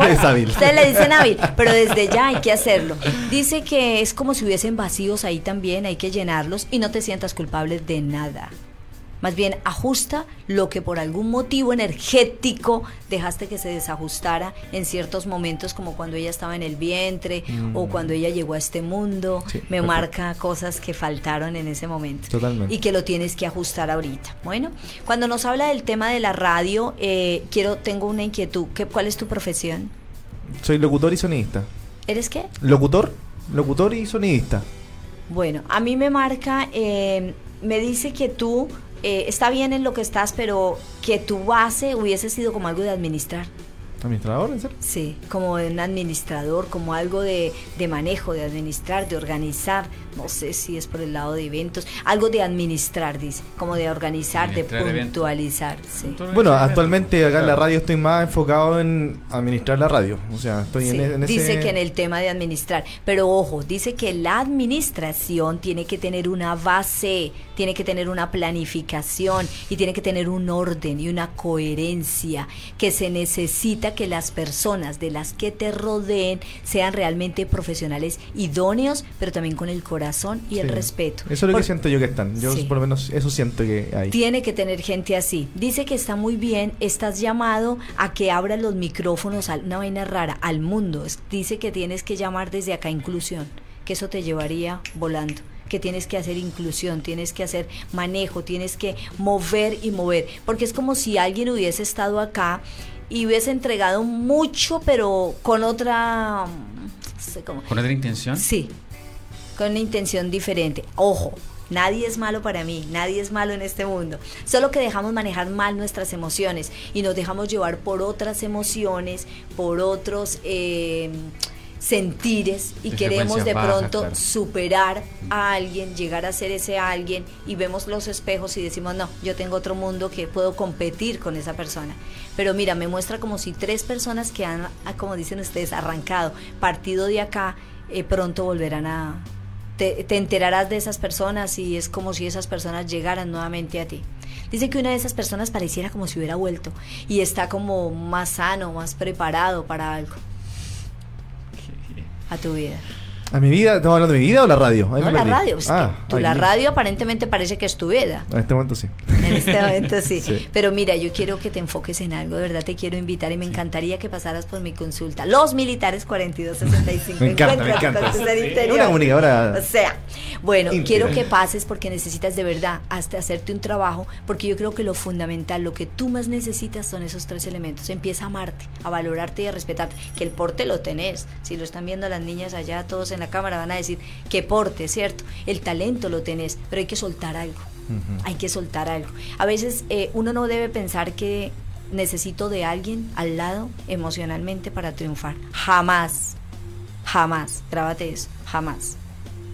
C: es hábil.
A: Ustedes le dicen hábil, pero desde ya hay que hacerlo. Dice que es como si hubiesen vacíos ahí también, hay que llenarlos y no te sientas culpable de nada. Más bien ajusta lo que por algún motivo energético dejaste que se desajustara en ciertos momentos, como cuando ella estaba en el vientre o mm. cuando ella llegó a este mundo. me marca cosas que faltaron en ese momento.
C: Totalmente.
A: Y que lo tienes que ajustar ahorita. Bueno, cuando nos habla del tema de la radio, eh, quiero, tengo una inquietud. ¿Qué, ¿Cuál es tu profesión?
C: Soy locutor y sonidista.
A: ¿Eres qué?
C: Locutor, locutor y sonidista.
A: Bueno, a mí me marca, eh, me dice que tú eh, está bien en lo que estás, pero que tu base hubiese sido como algo de administrar.
C: ¿Administrador, en serio?
A: Sí, como un administrador, como algo de, de, manejo, de administrar, de organizar. No sé si es por el lado de eventos. Algo de administrar, dice. Como de organizar, de puntualizar. Sí.
C: Bueno, actualmente acá en la radio estoy más enfocado en administrar la radio. O sea, estoy en, e, en,
A: ese... Dice que en el tema de administrar. Pero ojo, dice que la administración tiene que tener una base, tiene que tener una planificación y tiene que tener un orden y una coherencia que se necesita que las personas de las que te rodeen sean realmente profesionales idóneos, pero también con el corazón y el respeto.
C: Eso es lo
A: Por-
C: que siento yo que están. Yo
A: Sí.
C: por lo menos eso siento que hay.
A: Tiene que tener gente así. Dice que está muy bien, estás llamado a que abras los micrófonos, a una vaina rara, al mundo. Dice que tienes que llamar desde acá inclusión, que eso te llevaría volando que tienes que hacer inclusión, tienes que hacer manejo, tienes que mover y mover, porque es como si alguien hubiese estado acá y hubiese entregado mucho, pero con otra, no sé cómo,
B: ¿Con otra intención?
A: Sí, con una intención diferente. Ojo, nadie es malo para mí, nadie es malo en este mundo. Solo que dejamos manejar mal nuestras emociones y nos dejamos llevar por otras emociones, por otros eh, sentires y
B: De
A: queremos de pronto
B: claro.
A: superar a alguien, llegar a ser ese alguien y vemos los espejos y decimos, no, yo tengo otro mundo que puedo competir con esa persona. Pero mira, me muestra como si tres personas que han, ah, como dicen ustedes, arrancado, partido de acá, eh, pronto volverán a... Te, te enterarás de esas personas y es como si esas personas llegaran nuevamente a ti. Dice que una de esas personas pareciera como si hubiera vuelto y está como más sano, más preparado para algo, a tu vida.
C: ¿A mi vida? ¿Estamos hablando de mi vida o la radio? Ahí
A: No, la
C: perdí.
A: radio. es que
C: Ah,
A: tú- la radio aparentemente parece que es tu vida.
C: En este momento sí.
A: En este momento sí.
C: Sí.
A: Pero mira, yo quiero que te enfoques en algo. De verdad te quiero invitar y me encantaría que pasaras por mi consulta. Los militares 4265.
C: Me encanta, me encanta. Sí. Una comunicadora
A: O sea, bueno, quiero que pases porque necesitas de verdad hasta hacerte un trabajo. Porque yo creo que lo fundamental, lo que tú más necesitas son esos tres elementos. Empieza a amarte, a valorarte y a respetarte. Que el porte lo tenés. Si lo están viendo las niñas allá, todos en la cámara van a decir que porte, ¿cierto? El talento lo tenés, pero hay que soltar algo hay que soltar algo. A veces eh, uno no debe pensar que necesito de alguien al lado emocionalmente para triunfar. Jamás, jamás, grábate eso, jamás.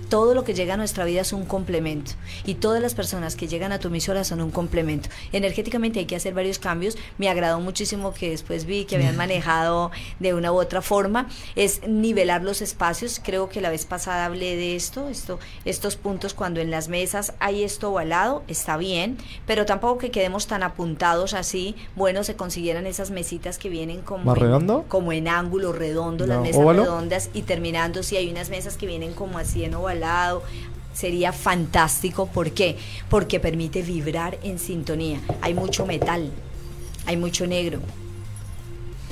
A: Todo lo que llega a nuestra vida es un complemento y todas las personas que llegan a tu emisora son un complemento. Energéticamente hay que hacer varios cambios. Me agradó muchísimo que después vi que habían manejado de una u otra forma. Es nivelar los espacios. Creo que la vez pasada hablé de esto, esto estos puntos cuando en las mesas hay esto ovalado, está bien, pero tampoco que quedemos tan apuntados así. Bueno, se consiguieran esas mesitas que vienen como
C: ¿Más
A: en-
C: redondo?
A: como en ángulo redondo, las mesas
C: ¿óvalo?
A: redondas y terminando si hay unas mesas que vienen como así en ovalado sería fantástico ¿por qué? porque permite vibrar en sintonía hay mucho metal hay mucho negro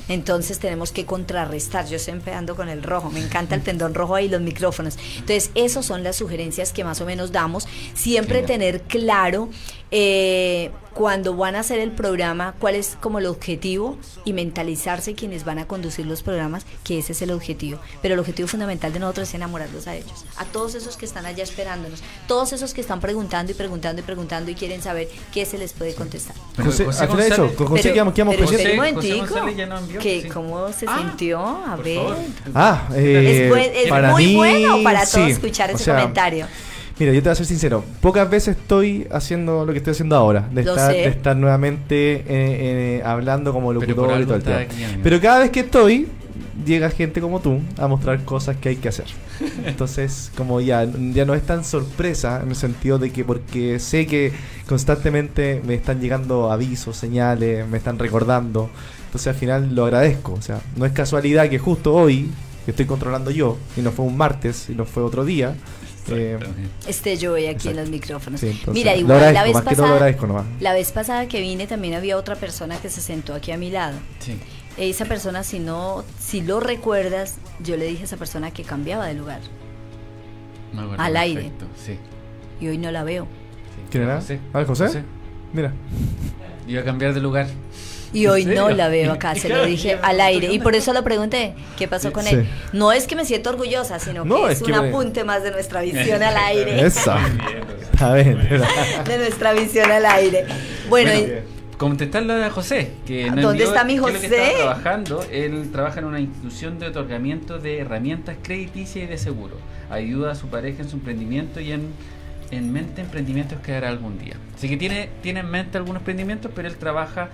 A: entonces tenemos que contrarrestar. Yo siempre ando con el rojo, me encanta el pendón rojo ahí, los micrófonos. Entonces, esas son las sugerencias que más o menos damos. Siempre tener claro eh, cuando van a hacer el programa cuál es como el objetivo y mentalizarse quienes van a conducir los programas que ese es el objetivo. Pero el objetivo fundamental de nosotros es enamorarlos a ellos, a todos esos que están allá esperándonos, todos esos que están preguntando y preguntando y preguntando y quieren saber qué se les puede contestar.
B: Pero
C: José, eso, José
A: Pero- pero un
B: José-
A: momentico,
B: envió,
A: que
B: sí.
A: ¿Cómo se
B: Ah,
A: sintió? A ver.
B: favor.
C: Ah, eh,
A: es buen- es
C: para
A: muy
C: mí,
A: bueno para todos
C: sí.
A: escuchar
C: O
A: ese
C: sea,
A: comentario.
C: Mira, yo te voy a ser sincero. Pocas veces estoy haciendo lo que estoy haciendo ahora. De, estar, de estar nuevamente eh, eh, hablando como locutor y todo el
B: amigo.
C: Pero cada vez que estoy, llega gente como tú a mostrar cosas que hay que hacer. Entonces, como ya, ya no es tan sorpresa en el sentido de que porque sé que constantemente me están llegando avisos, señales, me están recordando. Entonces al final lo agradezco. O sea, no es casualidad que justo hoy, que estoy controlando yo, y no fue un martes, y no fue otro día. Eh,
A: Esté yo hoy aquí en los micrófonos.
C: sí, entonces,
A: Mira, igual la vez pasada, la vez pasada que vine también había otra persona que se sentó aquí a mi lado.
B: Sí.
A: Esa persona, si no, si lo recuerdas, yo le dije a esa persona que cambiaba de lugar
B: acuerdo
A: Al aire.
B: Sí.
A: y hoy no la veo.
B: sí.
C: ¿Quién era?
B: José.
C: Ah, ¿José? Mira.
B: Iba a cambiar de lugar.
A: Y hoy
B: ¿En
A: no la veo acá, se lo dije al aire. Y por eso lo pregunté, ¿qué pasó con
C: Sí.
A: él? No es que me siento orgullosa, sino
C: No,
A: que
C: es
A: es,
C: que
A: un
C: me-
A: apunte más de nuestra visión al aire.
C: Esa. Está bien, de
A: nuestra visión al aire. Bueno,
B: Bueno, Contestarle a José, que
A: ¿Dónde
B: envió
A: está mi
B: que
A: José?
B: trabajando. Él trabaja en una institución de otorgamiento de herramientas crediticias y de seguro. Ayuda a su pareja en su emprendimiento y en, en mente emprendimientos que hará algún día. Así que tiene, tiene en mente algunos emprendimientos, pero él trabaja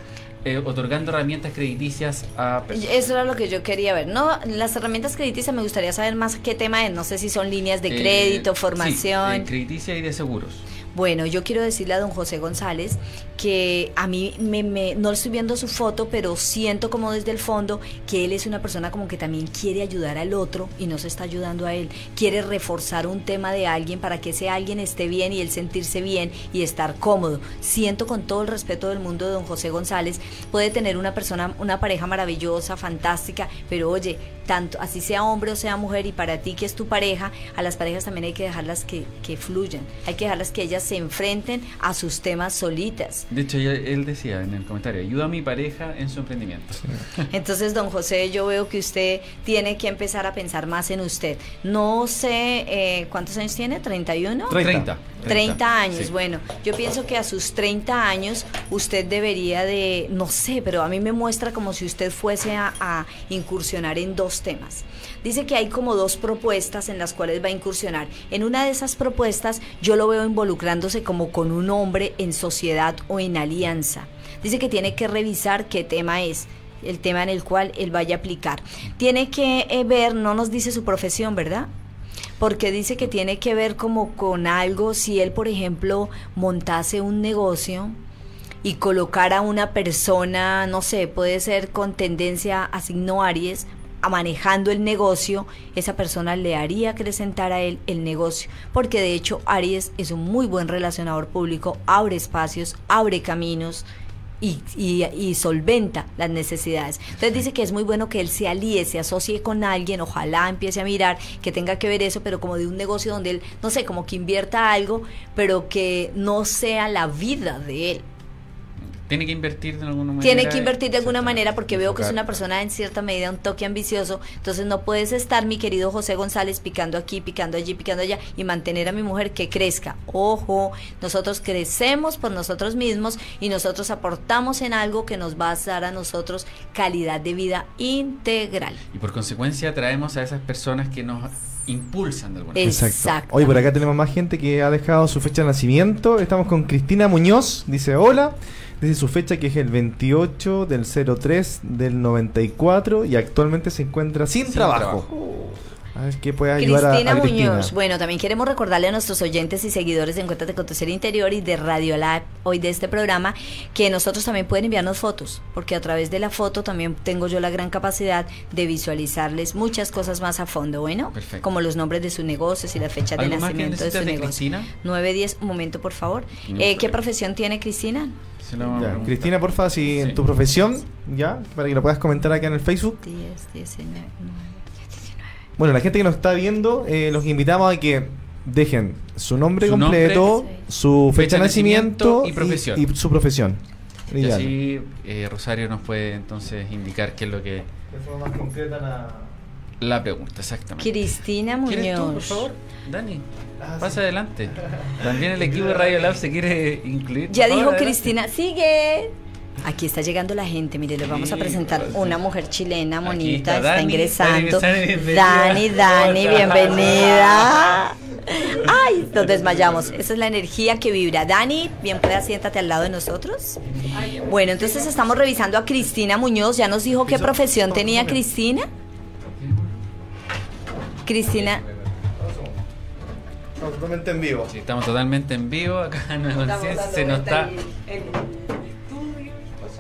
B: eh, otorgando herramientas crediticias a personas.
A: Eso era lo que yo quería ver. No, las herramientas crediticias me gustaría saber más qué tema es. No sé si son líneas de
B: Eh,
A: crédito,
B: sí,
A: formación.
B: de crediticia y de seguros.
A: Bueno, yo quiero decirle a don José González que a mí me, me- no estoy viendo su foto, pero siento como desde el fondo que él es una persona como que también quiere ayudar al otro y no se está ayudando a él. Quiere reforzar un tema de alguien para que ese alguien esté bien y él sentirse bien y estar cómodo. Siento con todo el respeto del mundo de don José González, puede tener una persona, una pareja maravillosa, fantástica, pero oye, tanto así sea hombre o sea mujer y para ti que es tu pareja, a las parejas también hay que dejarlas que, que fluyan, hay que dejarlas que ellas se enfrenten a sus temas solitas.
B: De hecho, él decía en el comentario, ayuda a mi pareja en su emprendimiento.
A: Entonces, don José, yo veo que usted tiene que empezar a pensar más en usted. No sé eh, cuántos años tiene, 31.
C: 30.
A: 30 años,
B: sí.
A: bueno, yo pienso que a sus 30 años usted debería de, no sé, pero a mí me muestra como si usted fuese a, a incursionar en dos temas. Dice que hay como dos propuestas en las cuales va a incursionar. En una de esas propuestas yo lo veo involucrándose como con un hombre en sociedad o en alianza. Dice que tiene que revisar qué tema es el tema en el cual él vaya a aplicar. Tiene que eh, ver, no nos dice su profesión, ¿verdad? porque dice que tiene que ver como con algo, si él, por ejemplo, montase un negocio y colocara a una persona, no sé, puede ser con tendencia a signo Aries, manejando el negocio, esa persona le haría acrecentar a él el negocio, porque de hecho Aries es un muy buen relacionador público, abre espacios, abre caminos, y, y- y solventa las necesidades. Entonces dice que es muy bueno que él se alíe, se asocie con alguien, ojalá empiece a mirar que tenga que ver eso, pero como de un negocio donde él, no sé, como que invierta algo, pero que no sea la vida de él.
B: Tiene que invertir de alguna manera.
A: Tiene que invertir de alguna manera porque veo que es una persona en cierta medida un toque ambicioso. Entonces no puedes estar, mi querido José González, picando aquí, picando allí, picando allá y mantener a mi mujer que crezca. Ojo, nosotros crecemos por nosotros mismos y nosotros aportamos en algo que nos va a dar a nosotros calidad de vida integral.
B: Y por consecuencia traemos a esas personas que nos impulsan de alguna manera.
A: Exacto.
C: Oye, por acá tenemos más gente que ha dejado su fecha de nacimiento. Estamos con Cristina Muñoz. Dice hola. Dice su fecha que es el 28 del 03 del 94 y actualmente se encuentra sin,
B: Sin
C: trabajo.
B: trabajo.
C: A ver qué puede ayudar
A: Cristina
C: a, Cristina.
A: Muñoz. Bueno, también queremos recordarle a nuestros oyentes y seguidores de Encuéntrate con tu ser interior y de Radio Lab, hoy de este programa, que nosotros también pueden enviarnos fotos, porque a través de la foto también tengo yo la gran capacidad de visualizarles muchas cosas más a fondo, bueno,
B: Perfecto.
A: como los nombres de sus negocios y la fecha de
B: ¿Algo más que
A: nacimiento de su
B: de
A: negocio.
B: Cristina?
A: 910, un momento, por favor.
B: No,
A: Eh, ¿Qué profesión tiene Cristina?
C: Ya. Cristina, porfa, si
B: Sí.
C: en tu profesión, ya, para que lo puedas comentar acá en el Facebook.
A: 10, 19, 19.
C: Bueno, la gente que nos está viendo, eh, los invitamos a que dejen su nombre
B: Su
C: completo,
A: nombre,
C: su fecha, de nacimiento,
B: y profesión.
C: y, su profesión.
B: Y así eh, Rosario nos puede entonces indicar qué es lo que...
C: De forma más concreta la...
B: La pregunta, exactamente.
A: Cristina
B: ¿Quieres tú, por
A: Muñoz.
B: favor? Dani,
C: Ah,
B: pasa
C: sí.
B: adelante. También el equipo de Radio Lab se quiere incluir.
A: Ya dijo
B: adelante.
A: Cristina, sigue. Aquí está llegando la gente, mire, les vamos a presentar una mujer chilena,
B: Aquí
A: bonita,
B: está
A: está,
B: Dani,
A: ingresando.
B: Dani.
A: Dani, bienvenida. Ay, nos desmayamos. Esa es la energía que vibra. Dani, bien pueda, siéntate al lado de nosotros. Bueno, entonces estamos revisando a Cristina Muñoz. Ya nos dijo qué profesión tenía. Cristina. Cristina.
C: Estamos totalmente en vivo.
B: Sí, estamos totalmente en vivo acá en Nueva Conciencia. Se nos está,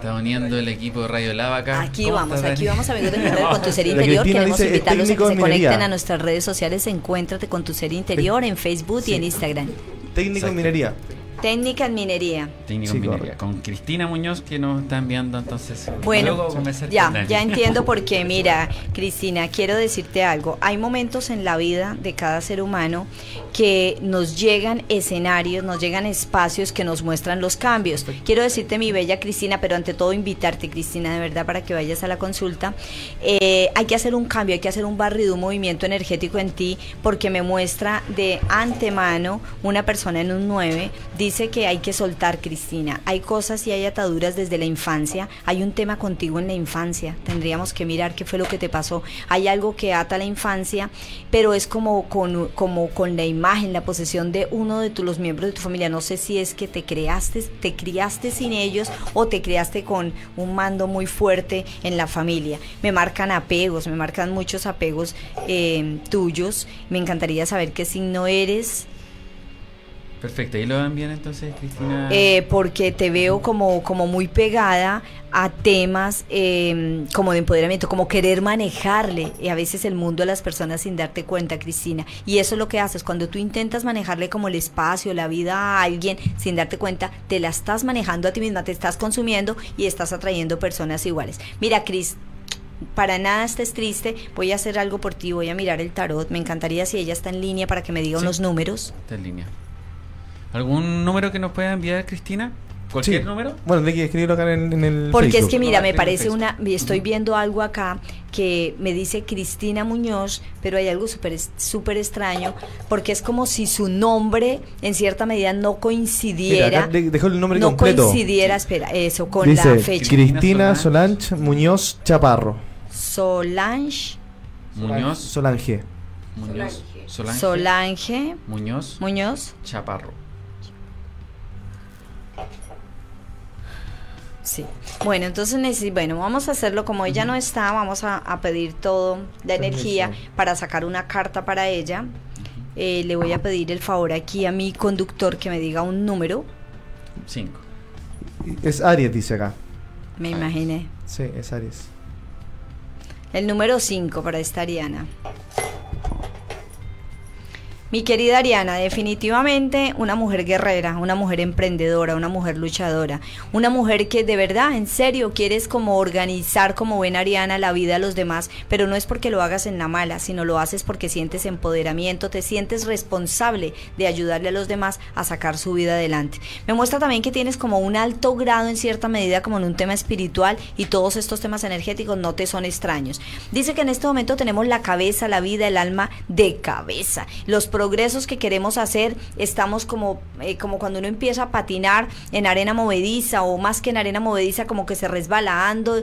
B: está uniendo el equipo de Radio Lab acá.
A: Aquí
B: ¿Cómo
A: vamos,
B: estás,
A: aquí vamos a Encuéntrate con tu ser interior. Queremos
C: dice,
A: invitarlos a que se conecten a nuestras redes sociales. Encuéntrate con tu ser interior en Facebook y en Instagram.
C: Técnico
B: Exacto.
C: en minería.
A: Técnica en minería.
B: Técnico
C: Sí,
B: en minería, con Cristina Muñoz que nos está enviando entonces.
A: Bueno, ya, ya entiendo por qué. Mira, Cristina, quiero decirte algo. Hay momentos en la vida de cada ser humano que nos llegan escenarios, nos llegan espacios que nos muestran los cambios. Quiero decirte, mi bella Cristina, pero ante todo invitarte, Cristina, de verdad, para que vayas a la consulta. Eh, hay que hacer un cambio, hay que hacer un barrido, un movimiento energético en ti, porque me muestra de antemano una persona en un 9. Dice que hay que soltar, Cristina. Hay cosas y hay ataduras desde la infancia. Hay un tema contigo en la infancia. Tendríamos que mirar qué fue lo que te pasó. Hay algo que ata la infancia, pero es como con, como con la imagen, la posesión de uno de tu- los miembros de tu familia. No sé si es que te creaste, te criaste sin ellos o te criaste con un mando muy fuerte en la familia. Me marcan apegos, me marcan muchos apegos eh, tuyos. Me encantaría saber qué signo eres.
B: Perfecto, ¿y lo van bien entonces, Cristina?
A: Eh, porque te veo como, como muy pegada a temas eh, como de empoderamiento, como querer manejarle y a veces el mundo a las personas sin darte cuenta, Cristina. Y eso es lo que haces, cuando tú intentas manejarle como el espacio, la vida a alguien sin darte cuenta, te la estás manejando a ti misma, te estás consumiendo y estás atrayendo personas iguales. Mira, Cris, para nada estés triste, voy a hacer algo por ti, voy a mirar el tarot, me encantaría si ella está en línea para que me diga
B: Sí.
A: unos números.
B: Está en línea. ¿Algún número que nos pueda enviar, Cristina? ¿Cualquier
C: Sí.
B: número?
C: Bueno, hay que escribirlo acá en, en el
A: Porque es que mira,
B: No,
A: me parece una, estoy viendo algo acá que me dice Cristina Muñoz, pero hay algo súper súper extraño, porque es como si su nombre en cierta medida no
C: Mira,
A: coincidiera,
C: acá de- dejó el nombre
A: no
C: completo.
A: coincidiera, espera, eso, con
C: Dice
A: la fecha.
C: Cristina
B: Solange.
C: Solange Muñoz Chaparro.
A: Solange,
B: Muñoz.
C: Solange.
B: Muñoz. Solange.
A: Solange
B: Muñoz.
A: Muñoz,
B: Chaparro.
A: Sí. Bueno, entonces necesi- bueno, vamos a hacerlo como ella no está, vamos a, a pedir todo la
C: Permiso.
A: energía para sacar una carta para ella. Eh, le voy a pedir el favor aquí a mi conductor que me diga un número.
B: Cinco.
C: Es Aries, dice acá.
A: Me imaginé.
C: Sí, es Aries.
A: El número 5 para esta Ariana. Mi querida Ariana, definitivamente una mujer guerrera, una mujer emprendedora, una mujer luchadora, una mujer que de verdad, en serio, quieres como organizar como buena Ariana la vida de los demás, pero no es porque lo hagas en la mala, sino lo haces porque sientes empoderamiento, te sientes responsable de ayudarle a los demás a sacar su vida adelante. Me muestra también que tienes como un alto grado en cierta medida como en un tema espiritual y todos estos temas energéticos no te son extraños. Dice que en este momento tenemos la cabeza, la vida, el alma de cabeza. Los progresos que queremos hacer, estamos como, eh, como cuando uno empieza a patinar en arena movediza o más que en arena movediza, como que se resbalando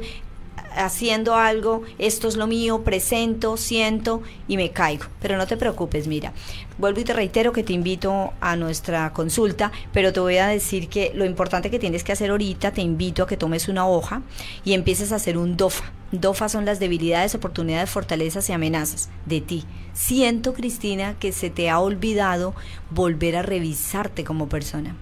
A: haciendo algo, esto es lo mío, presento, siento y me caigo. Pero no te preocupes, mira, vuelvo y te reitero que te invito a nuestra consulta, pero te voy a decir que lo importante que tienes que hacer ahorita, te invito a que tomes una hoja y empieces a hacer un DOFA. DOFA son las debilidades, oportunidades, fortalezas y amenazas de ti. Siento, Cristina, que se te ha olvidado volver a revisarte como persona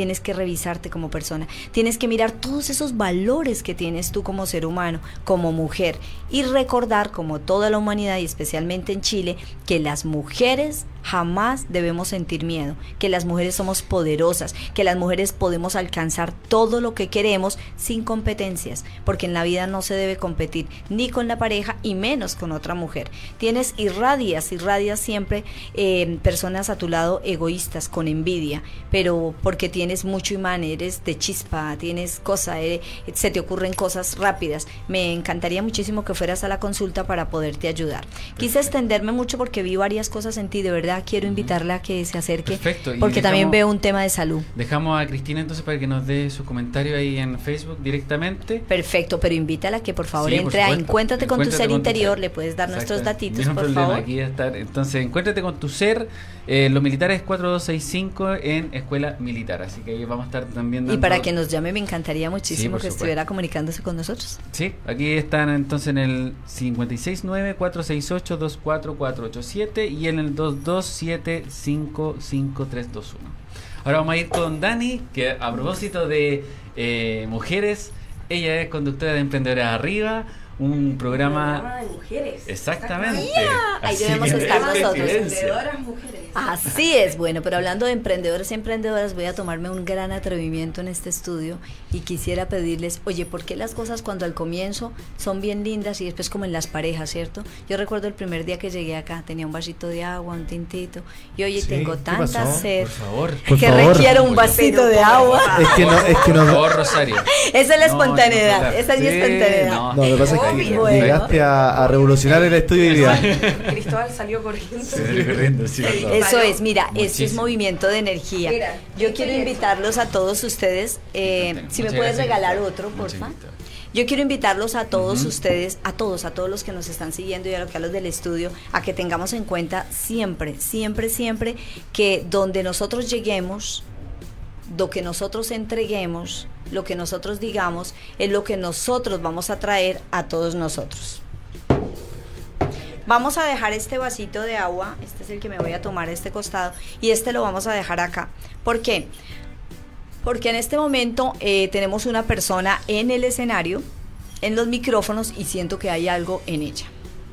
A: tienes que revisarte como persona, tienes que mirar todos esos valores que tienes tú como ser humano, como mujer, y recordar, como toda la humanidad y especialmente en Chile, que las mujeres jamás debemos sentir miedo, que las mujeres somos poderosas, que las mujeres podemos alcanzar todo lo que queremos sin competencias, porque en la vida no se debe competir ni con la pareja y menos con otra mujer. Tienes irradias, irradias siempre eh, personas a tu lado egoístas, con envidia, pero porque tienes mucho imán, eres de chispa, tienes cosas, eh, se te ocurren cosas rápidas. Me encantaría muchísimo que fueras a la consulta para poderte ayudar. Quise extenderme mucho porque vi varias cosas en ti, de verdad quiero invitarla a que se acerque,
B: Perfecto,
A: porque también
B: dejamos-
A: veo un tema de salud.
B: Dejamos a Cristina entonces para que nos dé su comentario ahí en Facebook directamente.
A: Perfecto, pero invítala a que por favor
B: Sí, por
A: entre a
B: supuesto.
A: Encuéntrate con tu ser
B: con tu
A: interior,
B: ser.
A: le puedes dar nuestros datitos,
B: Ningún
A: por
B: problema,
A: favor.
B: aquí a estar. Entonces, encuéntrate con tu ser. eh, los militares 4265 en Escuela Militar. Así que ahí vamos a estar también
A: Y
B: dando-
A: para que nos llame me encantaría muchísimo que
B: supuesto.
A: estuviera comunicándose con nosotros.
B: Sí, aquí están entonces en el 569-468-24487 y en el 227-55321. Ahora vamos a ir con Dani, que a propósito de eh, mujeres, ella es conductora de Emprendedoras Arriba, un programa...
D: de mujeres.
B: Exactamente.
A: Ahí debemos estar
B: es
A: nosotros.
D: Emprendedoras mujeres.
A: Así es, bueno, pero hablando de emprendedores y emprendedoras, voy a tomarme un gran atrevimiento en este estudio y quisiera pedirles, oye, ¿por qué las cosas cuando al comienzo son bien lindas y después como en las parejas, ¿cierto? Yo recuerdo el primer día que llegué acá, tenía un vasito de agua, un tintito, y oye,
C: Sí,
A: tengo
C: ¿qué
A: tanta sed
B: Por favor.
C: Por
A: que
C: favor.
A: requiero un vasito de agua.
C: Es que no, es que
B: Por favor, Rosario.
A: Esa es la
B: No,
A: espontaneidad,
B: no,
A: esa es mi
B: sí,
A: espontaneidad.
B: no.
C: No, lo que pasa es que
A: Obvio.
C: llegaste a, a revolucionar el estudio día.
D: Cristóbal salió corriendo.
B: Se salió corriendo, sí,
A: Eso es, mira, esto es
B: Muchísimo.
A: movimiento de energía.
D: Mira,
A: Yo quiero invitarlos a todos ustedes, eh, si me puedes
B: gracias,
A: regalar otro, porfa.
B: gracias.
A: Yo quiero invitarlos a todos ustedes, a todos, a todos los que nos están siguiendo y a los, a los del estudio, a que tengamos en cuenta siempre, siempre, siempre que donde nosotros lleguemos, lo que nosotros entreguemos, lo que nosotros digamos, es lo que nosotros vamos a traer a todos nosotros. Vamos a dejar este vasito de agua, este es el que me voy a tomar a este costado, y este lo vamos a dejar acá. ¿Por qué? Porque en este momento eh, tenemos una persona en el escenario, en los micrófonos, y siento que hay algo en ella.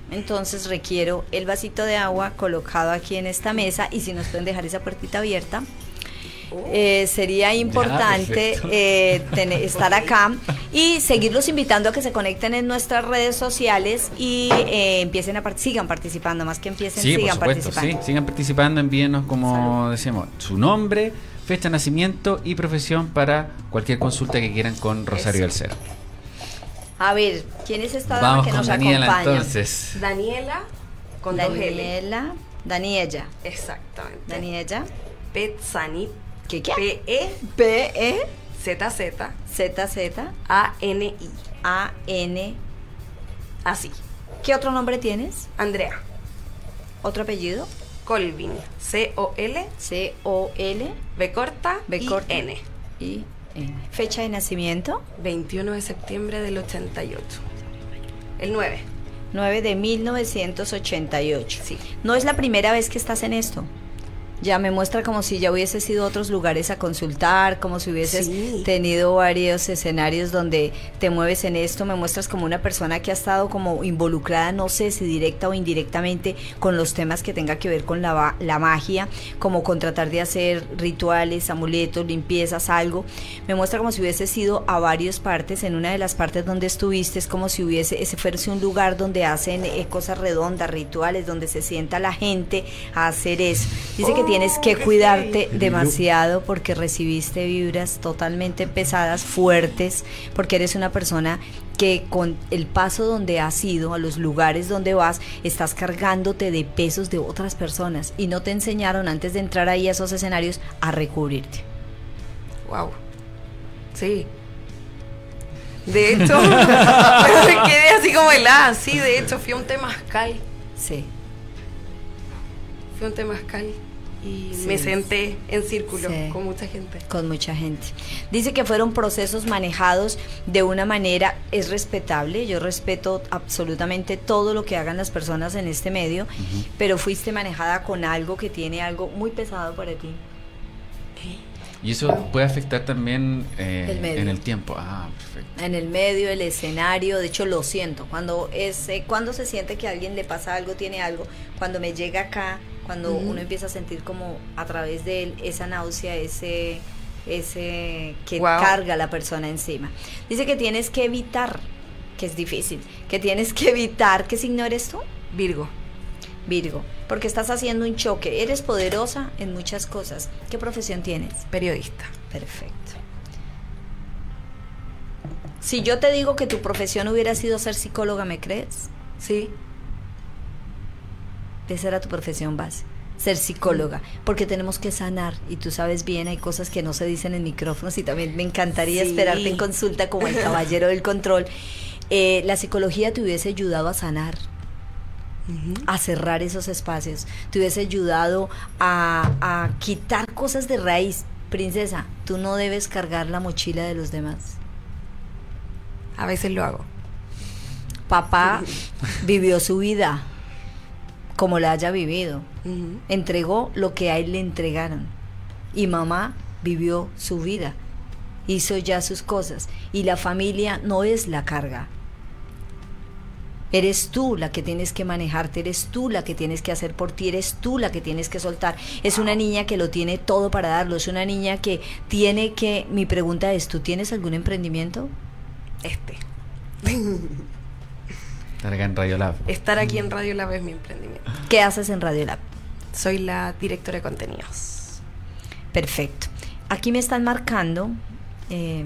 A: Entonces requiero el vasito de agua colocado aquí en esta mesa y si nos pueden dejar esa puertita abierta. Eh, sería importante eh, tener- estar acá y seguirlos invitando a que se conecten en nuestras redes sociales y eh, empiecen a part- sigan participando, más que empiecen,
B: Sí, por
A: sigan
B: supuesto, sí.
A: participando.
B: Sigan participando, envíenos, como decíamos, su nombre, fecha de nacimiento y profesión para cualquier consulta que quieran con Rosario del Cero.
A: A ver, ¿quién es esta dama
B: Vamos
A: que
B: con
A: nos
B: Daniela
A: acompaña?
B: entonces.
D: Daniela con L.
A: Daniela, Daniela,
D: Exactamente.
A: Daniela,
D: Petzani.
A: ¿Qué qué?
D: P E
A: P E
D: Z Z
A: Z Z
D: A N I.
A: A N.
D: Así.
A: ¿Qué otro nombre tienes?
D: Andrea
A: ¿Otro apellido?
D: Colvin. C O L
A: C O L
D: B corta
A: B corta.
D: N.
A: I N. Fecha de nacimiento
D: 21 de septiembre del 88. El 9.
A: 9 de 1988.
D: Sí.
A: No es la primera vez que estás en esto. Ya me muestra como si ya hubieses ido a otros lugares a consultar, como si hubieses
D: Sí.
A: tenido varios escenarios donde te mueves en esto. Me muestras como una persona que ha estado como involucrada, no sé si directa o indirectamente, con los temas que tenga que ver con la, la magia, como con tratar de hacer rituales, amuletos, limpiezas, algo. Me muestra como si hubieses ido a varias partes. En una de las partes donde estuviste es como si hubiese, ese fuese un lugar donde hacen eh, cosas redondas, rituales, donde se sienta la gente a hacer eso. Dice que tienes que cuidarte demasiado porque recibiste vibras totalmente pesadas, fuertes, porque eres una persona que con el paso donde has ido, a los lugares donde vas, estás cargándote de pesos de otras personas y no te enseñaron antes de entrar ahí a esos escenarios a recubrirte.
D: Wow. Sí. De hecho, me quedé así como helada. Sí, de hecho, fui a un temazcal.
A: Sí.
D: Fui a un temazcal y
A: Sí.
D: me senté en círculo
A: Sí.
D: con mucha gente.
A: con mucha gente. Dice que fueron procesos manejados de una manera, es respetable, yo respeto absolutamente todo lo que hagan las personas en este medio, pero fuiste manejada con algo que tiene algo muy pesado para ti.
B: Y eso puede afectar también eh,
A: El medio.
B: en el tiempo. Ah, perfecto.
A: En el medio, el escenario, de hecho lo siento, cuando, es, eh, cuando se siente que a alguien le pasa algo, tiene algo, cuando me llega acá, cuando uno empieza a sentir como a través de él esa náusea, ese, ese que
D: Wow.
A: carga la persona encima. Dice que tienes que evitar, que es difícil, que tienes que evitar, ¿qué signo eres tú?
D: Virgo.
A: Virgo, porque estás haciendo un choque, eres poderosa en muchas cosas. ¿Qué profesión tienes?
D: Periodista.
A: Perfecto. Si yo te digo que tu profesión hubiera sido ser psicóloga, ¿me crees?
D: Sí.
A: Esa era tu profesión base, ser psicóloga, porque tenemos que sanar y tú sabes bien, hay cosas que no se dicen en micrófonos y también me encantaría
D: Sí.
A: esperarte en consulta como el caballero del control. Eh, la psicología te hubiese ayudado a sanar, a cerrar esos espacios, te hubiese ayudado a, a quitar cosas de raíz. Princesa, tú no debes cargar la mochila de los demás.
D: A veces lo hago.
A: Papá vivió su vida como la haya vivido. Entregó lo que a él le entregaron. Y mamá vivió su vida. Hizo ya sus cosas. Y la familia no es la carga. Eres tú la que tienes que manejarte, eres tú la que tienes que hacer por ti, eres tú la que tienes que soltar. Es una niña que lo tiene todo para darlo, es una niña que tiene que... Mi pregunta es, ¿tú tienes algún emprendimiento?
D: Este.
B: Estar acá en Radio Lab.
D: Estar aquí en Radio Lab es mi emprendimiento.
A: ¿Qué haces en Radio Lab?
D: Soy la directora de contenidos.
A: Perfecto. Aquí me están marcando, eh,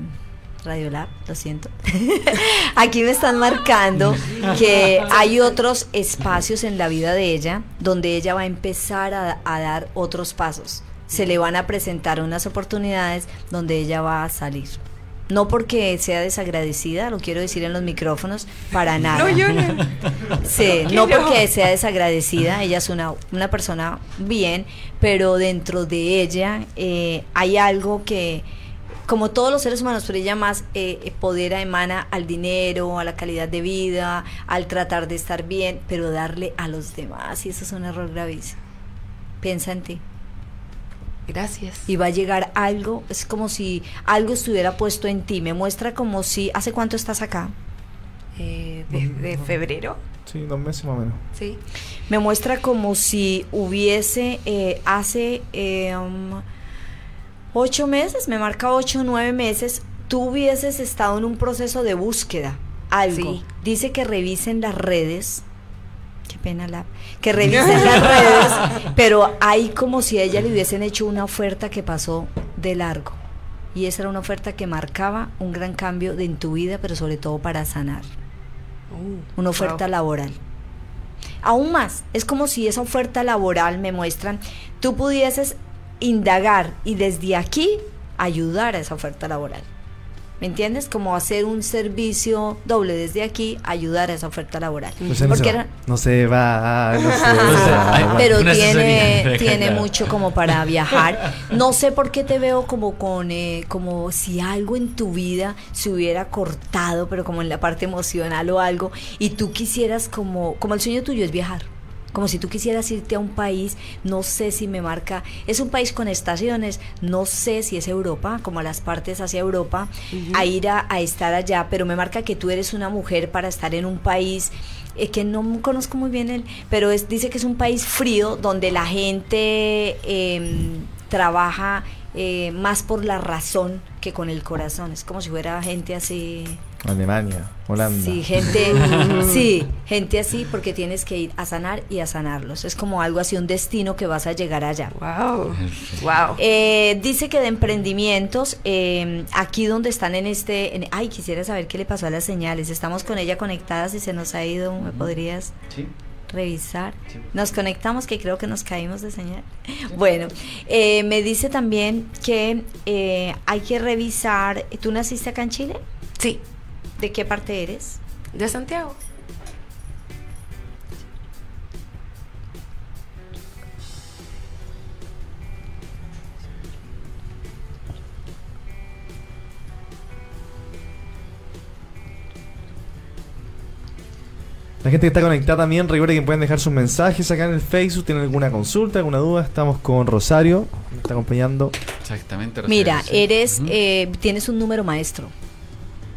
A: Radio Lab, lo siento. Aquí me están marcando que hay otros espacios en la vida de ella donde ella va a empezar a, a dar otros pasos. Se le van a presentar unas oportunidades donde ella va a salir. No porque sea desagradecida, lo quiero decir en los micrófonos, para nada.
D: No llores.
A: Sí, no porque sea desagradecida, ella es una, una persona bien, pero dentro de ella eh, hay algo que como todos los seres humanos, pero ella más eh, poder emana al dinero, a la calidad de vida, al tratar de estar bien, pero darle a los demás, y eso es un error gravísimo. Piensa en ti.
D: Gracias.
A: Y va a llegar algo, es como si algo estuviera puesto en ti, me muestra como si, ¿hace cuánto estás acá?
D: Eh, desde febrero.
C: Sí, dos meses más o menos.
D: Sí.
A: Me muestra como si hubiese eh, hace eh, um, ocho meses, me marca ocho o nueve meses, tú hubieses estado en un proceso de búsqueda, algo.
D: Sí.
A: Dice que revisen las redes. Pena la. Que revisen las redes, pero hay como si a ella le hubiesen hecho una oferta que pasó de largo. Y esa era una oferta que marcaba un gran cambio de, en tu vida, pero sobre todo para sanar una oferta
D: Wow.
A: laboral. Aún más, es como si esa oferta laboral me muestran, tú pudieses indagar y desde aquí ayudar a esa oferta laboral. ¿Me entiendes? Como hacer un servicio doble desde aquí, ayudar a esa oferta laboral.
C: No se, no se
A: Porque
C: va,
A: era-
C: no se va, no se
B: sé,
C: va.
B: ay,
A: pero tiene, tiene mucho como para viajar. No sé por qué te veo como con, eh, como si algo en tu vida se hubiera cortado, pero como en la parte emocional o algo, y tú quisieras como, como el sueño tuyo es viajar. Como si tú quisieras irte a un país, no sé si me marca, es un país con estaciones, no sé si es Europa, como las partes hacia Europa, a ir a, a estar allá, pero me marca que tú eres una mujer para estar en un país eh, que no conozco muy bien él, pero es, dice que es un país frío donde la gente em, trabaja eh, más por la razón que con el corazón. Es como si fuera gente así.
C: Alemania, Holanda.
A: Sí, gente, sí, gente así porque tienes que ir a sanar y a sanarlos. Es como algo así, un destino que vas a llegar allá.
D: Wow. Wow.
A: Eh, dice que de emprendimientos, eh, aquí donde están en este, en- ay, quisiera saber qué le pasó a las señales. Estamos con ella conectadas y se nos ha ido. ¿Me podrías
B: Sí.
A: revisar?
B: Sí.
A: Nos conectamos, que creo que nos caímos de señal. Bueno, eh, me dice también que eh, hay que revisar. ¿Tú naciste acá en Chile?
D: Sí.
A: ¿De qué parte eres?
D: De Santiago.
C: La gente que está conectada también, recuerden que pueden dejar sus mensajes acá en el Facebook. ¿Tienen alguna consulta, alguna duda? Estamos con Rosario, me está acompañando.
B: Exactamente. Rosario,
A: Mira, eres, eh, tienes un número maestro.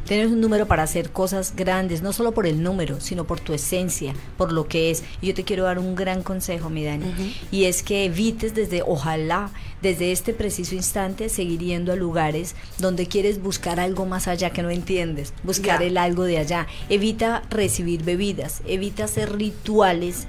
A: Tienes un número para hacer cosas grandes, no solo por el número, sino por tu esencia, por lo que es. Y yo te quiero dar un gran consejo, mi Dani, y es que evites desde, ojalá, desde este preciso instante, seguir yendo a lugares donde quieres buscar algo más allá que no entiendes, buscar el algo de allá. Evita recibir bebidas, evita hacer rituales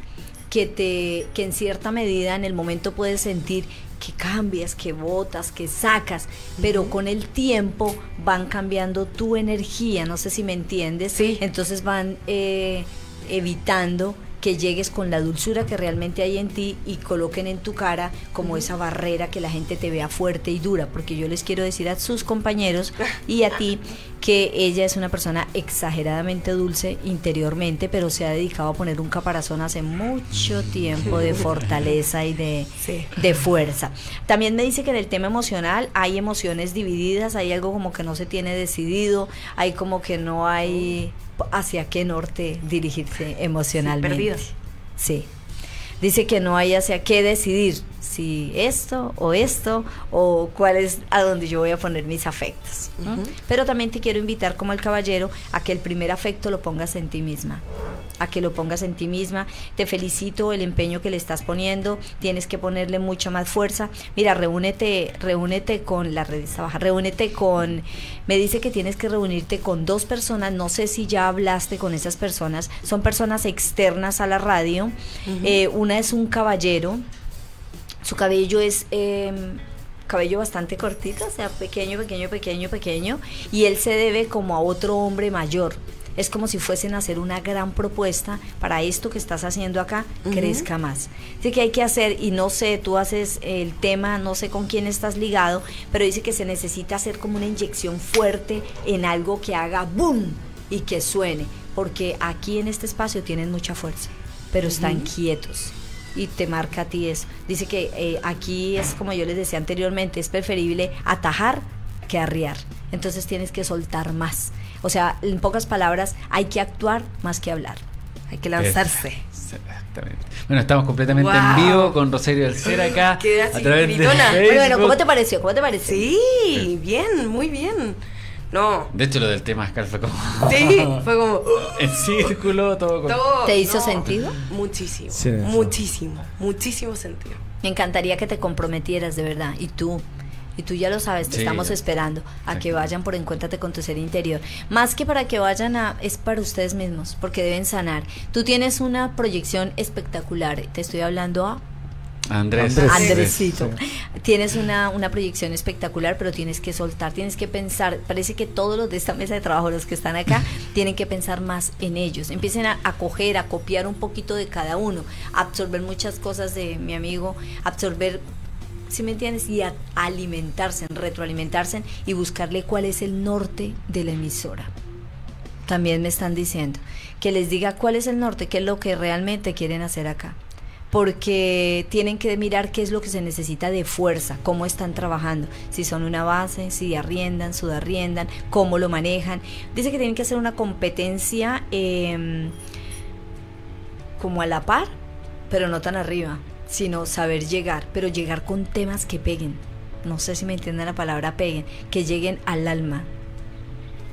A: que te que en cierta medida en el momento puedes sentir que cambias, que botas, que sacas, pero con el tiempo van cambiando tu energía, no sé si me entiendes,
D: Sí.
A: entonces van eh, evitando que llegues con la dulzura que realmente hay en ti y coloquen en tu cara como esa barrera que la gente te vea fuerte y dura, porque yo les quiero decir a sus compañeros y a ti que ella es una persona exageradamente dulce interiormente, pero se ha dedicado a poner un caparazón hace mucho tiempo de fortaleza y de,
D: Sí.
A: de fuerza. También me dice que en el tema emocional hay emociones divididas, hay algo como que no se tiene decidido, hay como que no hay hacia qué norte dirigirse emocionalmente.
D: perdidas.
A: Sí. Dice que no hay hacia qué decidir, si esto o esto o cuál es a donde yo voy a poner mis afectos. Pero también te quiero invitar como el caballero a que el primer afecto lo pongas en ti misma, a que lo pongas en ti misma. Te felicito el empeño que le estás poniendo, tienes que ponerle mucha más fuerza. Mira, reúnete, reúnete con la revista baja, reúnete con, me dice que tienes que reunirte con dos personas, no sé si ya hablaste con esas personas, son personas externas a la radio. Eh, una es un caballero, su cabello es eh, cabello bastante cortito, o sea, pequeño, pequeño, pequeño, pequeño, y él se debe como a otro hombre mayor. Es como si fuesen a hacer una gran propuesta para esto que estás haciendo acá, crezca más. Así que hay que hacer, y no sé, tú haces el tema, no sé con quién estás ligado, pero dice que se necesita hacer como una inyección fuerte en algo que haga boom y que suene, porque aquí en este espacio tienen mucha fuerza, pero están quietos y te marca a ti eso. Dice que eh, aquí es como yo les decía anteriormente, es preferible atajar que arriar. Entonces tienes que soltar más. O sea, en pocas palabras, hay que actuar más que hablar.
D: Hay que lanzarse.
B: Exactamente. Bueno, estamos completamente
D: Wow.
B: en vivo con Rosario del Ser acá. A través de.
A: Bueno, bueno. ¿cómo te pareció? ¿Cómo te pareció?
D: Sí, bien, muy bien. No,
B: De hecho, lo del tema Ascal fue como.
D: sí, fue como...
B: en círculo, todo con.
D: todo,
A: ¿Te hizo
D: no.
A: sentido?
D: Muchísimo,
C: Sí,
D: muchísimo, muchísimo sentido.
A: Me encantaría que te comprometieras de verdad. Y tú, y tú ya lo sabes, te
B: Sí,
A: estamos
B: ya.
A: esperando a que vayan por Encuéntrate con tu ser interior. Más que para que vayan a, es para ustedes mismos, porque deben sanar. Tú tienes una proyección espectacular. Te estoy hablando a
B: Andrés.
C: Andrés.
A: Andresito. Tienes una, una proyección espectacular, pero tienes que soltar, tienes que pensar. Parece que todos los de esta mesa de trabajo, los que están acá, tienen que pensar más en ellos. Empiecen a, a coger, a copiar un poquito de cada uno, absorber muchas cosas de mi amigo, absorber, si me entiendes? Y a alimentarse, retroalimentarse y buscarle cuál es el norte de la emisora. También me están diciendo que les diga cuál es el norte, qué es lo que realmente quieren hacer acá porque tienen que mirar qué es lo que se necesita de fuerza, cómo están trabajando, si son una base, si arriendan, sudarriendan, cómo lo manejan. Dice que tienen que hacer una competencia eh, como a la par, pero no tan arriba, sino saber llegar, pero llegar con temas que peguen. No sé si me entienden la palabra peguen, que lleguen al alma,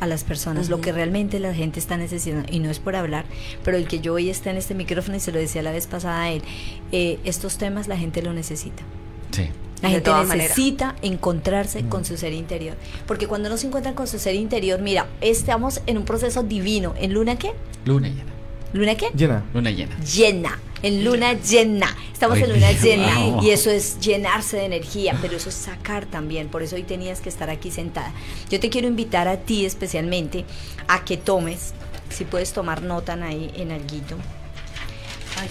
A: a las personas, lo que realmente la gente está necesitando, y no es por hablar, pero el que yo hoy esté en este micrófono, y se lo decía la vez pasada a él, eh, estos temas la gente lo necesita.
B: Sí.
A: La gente necesita encontrarse con su ser interior. Porque cuando no se encuentran con su ser interior, mira, estamos en un proceso divino. ¿En luna qué?
B: Luna llena.
A: ¿Luna qué?
C: Llena.
B: Luna llena.
A: llena, en luna llena. Estamos
B: Ay,
A: en luna
B: Dios.
A: llena
B: Wow.
A: y eso es llenarse de energía, pero eso es sacar también. Por eso hoy tenías que estar aquí sentada. Yo te quiero invitar a ti especialmente a que tomes, si puedes tomar nota ahí en alguito.
D: Ay,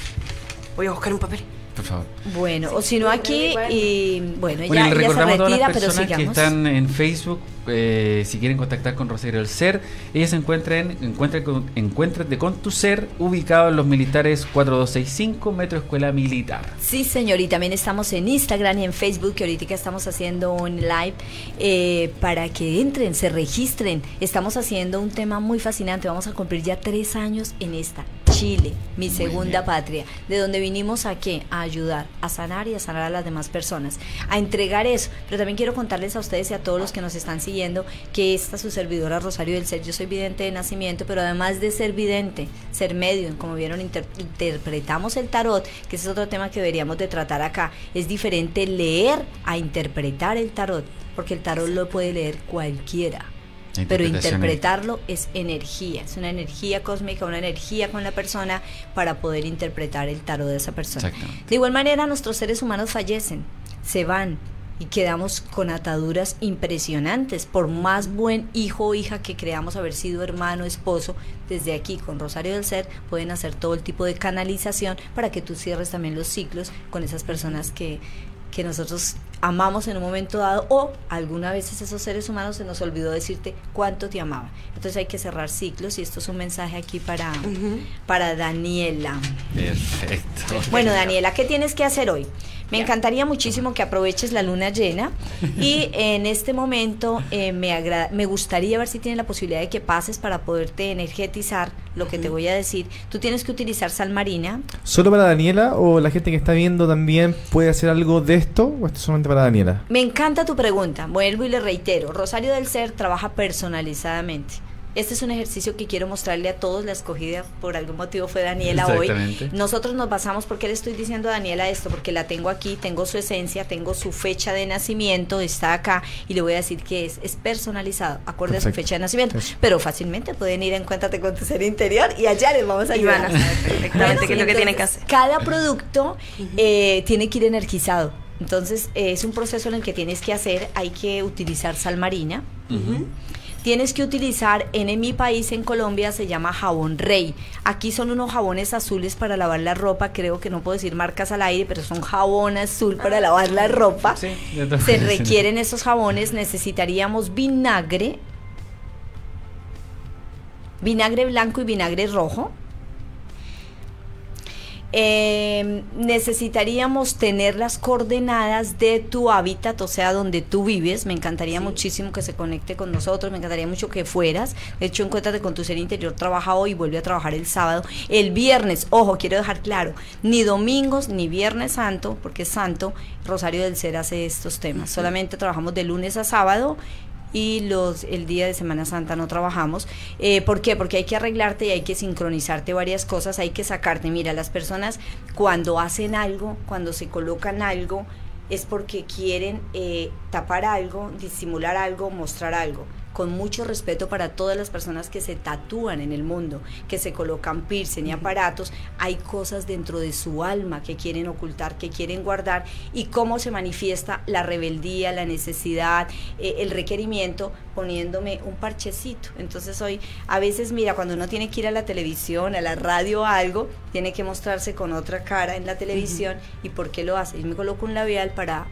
D: voy a buscar un papel.
B: Por favor.
A: Bueno, o si no aquí, y bueno,
B: Bueno,
A: ya, ya se
B: recordamos a todas
A: retira,
B: las
A: pero
B: personas que
A: sigamos.
B: están en Facebook, eh, si quieren contactar con Rosario del Ser, ellas se encuentran con, encuéntrate con tu ser, ubicado en los militares 4265, Metro Escuela Militar.
A: Sí, señor, y también estamos en Instagram y en Facebook, que ahorita estamos haciendo un live eh, para que entren, se registren. Estamos haciendo un tema muy fascinante. Vamos a cumplir ya tres años en esta Chile, mi
B: Muy
A: segunda
B: bien.
A: patria, de donde vinimos a qué? A ayudar, a sanar y a sanar a las demás personas, a entregar eso. Pero también quiero contarles a ustedes y a todos los que nos están siguiendo que esta su servidora Rosario del Ser, yo soy vidente de nacimiento, pero además de ser vidente, ser medium, como vieron, inter- interpretamos el tarot, que ese es otro tema que deberíamos de tratar acá. Es diferente leer a interpretar el tarot, porque el tarot lo puede leer cualquiera. Pero interpretarlo es energía, es una energía cósmica, una energía con la persona para poder interpretar el tarot de esa persona. De igual manera, nuestros seres humanos fallecen, se van y quedamos con ataduras impresionantes. Por más buen hijo o hija que creamos haber sido hermano, esposo, desde aquí con Rosario del Ser pueden hacer todo el tipo de canalización para que tú cierres también los ciclos con esas personas que, que nosotros amamos en un momento dado o alguna vez esos seres humanos se nos olvidó decirte cuánto te amaban. Entonces hay que cerrar ciclos y esto es un mensaje aquí para, para Daniela.
B: Perfecto.
A: Bueno, Daniela, ¿qué tienes que hacer hoy? Me encantaría muchísimo que aproveches la luna llena y en este momento eh, me, agra- me gustaría ver si tienes la posibilidad de que pases para poderte energetizar lo que te voy a decir. Tú tienes que utilizar sal marina.
C: ¿Solo para Daniela o la gente que está viendo también puede hacer algo de esto o esto es solamente para Daniela?
A: Me encanta tu pregunta. Vuelvo y le reitero. Rosario del Ser trabaja personalizadamente. Este es un ejercicio que quiero mostrarle a todos. La escogida por algún motivo fue Daniela hoy. Nosotros nos basamos, ¿por qué le estoy diciendo a Daniela esto? Porque la tengo aquí, tengo su esencia, tengo su fecha de nacimiento, está acá y le voy a decir que es, es personalizado, acorde a su fecha de nacimiento.
C: Eso.
A: Pero fácilmente pueden ir a Encuéntrate con tu ser interior y allá les vamos a
D: Y van
A: ayudar.
D: a saber perfectamente qué es lo que tienen que hacer.
A: Cada producto eh, tiene que ir energizado. Entonces, eh, es un proceso en el que tienes que hacer, hay que utilizar sal marina. Tienes que utilizar, en, mi país, en Colombia, se llama jabón rey. Aquí son unos jabones azules para lavar la ropa. Creo que no puedo decir marcas al aire, pero son jabón azul para lavar la ropa.
B: Sí,
A: Se requieren esos jabones. Necesitaríamos vinagre, vinagre blanco y vinagre rojo. Eh, necesitaríamos tener las coordenadas de tu hábitat, o sea, donde tú vives. Me encantaría muchísimo que se conecte con nosotros, me encantaría mucho que fueras. De hecho, encuéntrate con tu ser interior, trabaja hoy, vuelve a trabajar el sábado. El viernes, ojo, quiero dejar claro, ni domingos ni viernes santo, porque es santo, Rosario del Ser hace estos temas. Solamente trabajamos de lunes a sábado y los el día de Semana Santa no trabajamos. Eh, ¿Por qué? Porque hay que arreglarte y hay que sincronizarte varias cosas, hay que sacarte. Mira, las personas cuando hacen algo, cuando se colocan algo, es porque quieren eh, tapar algo, disimular algo, mostrar algo con mucho respeto para todas las personas que se tatúan en el mundo, que se colocan piercing y aparatos, hay cosas dentro de su alma que quieren ocultar, que quieren guardar y cómo se manifiesta la rebeldía, la necesidad, eh, el requerimiento poniéndome un parchecito. Entonces hoy a veces mira, cuando uno tiene que ir a la televisión, a la radio o algo, tiene que mostrarse con otra cara en la televisión y por qué lo hace. Y me coloco un labial para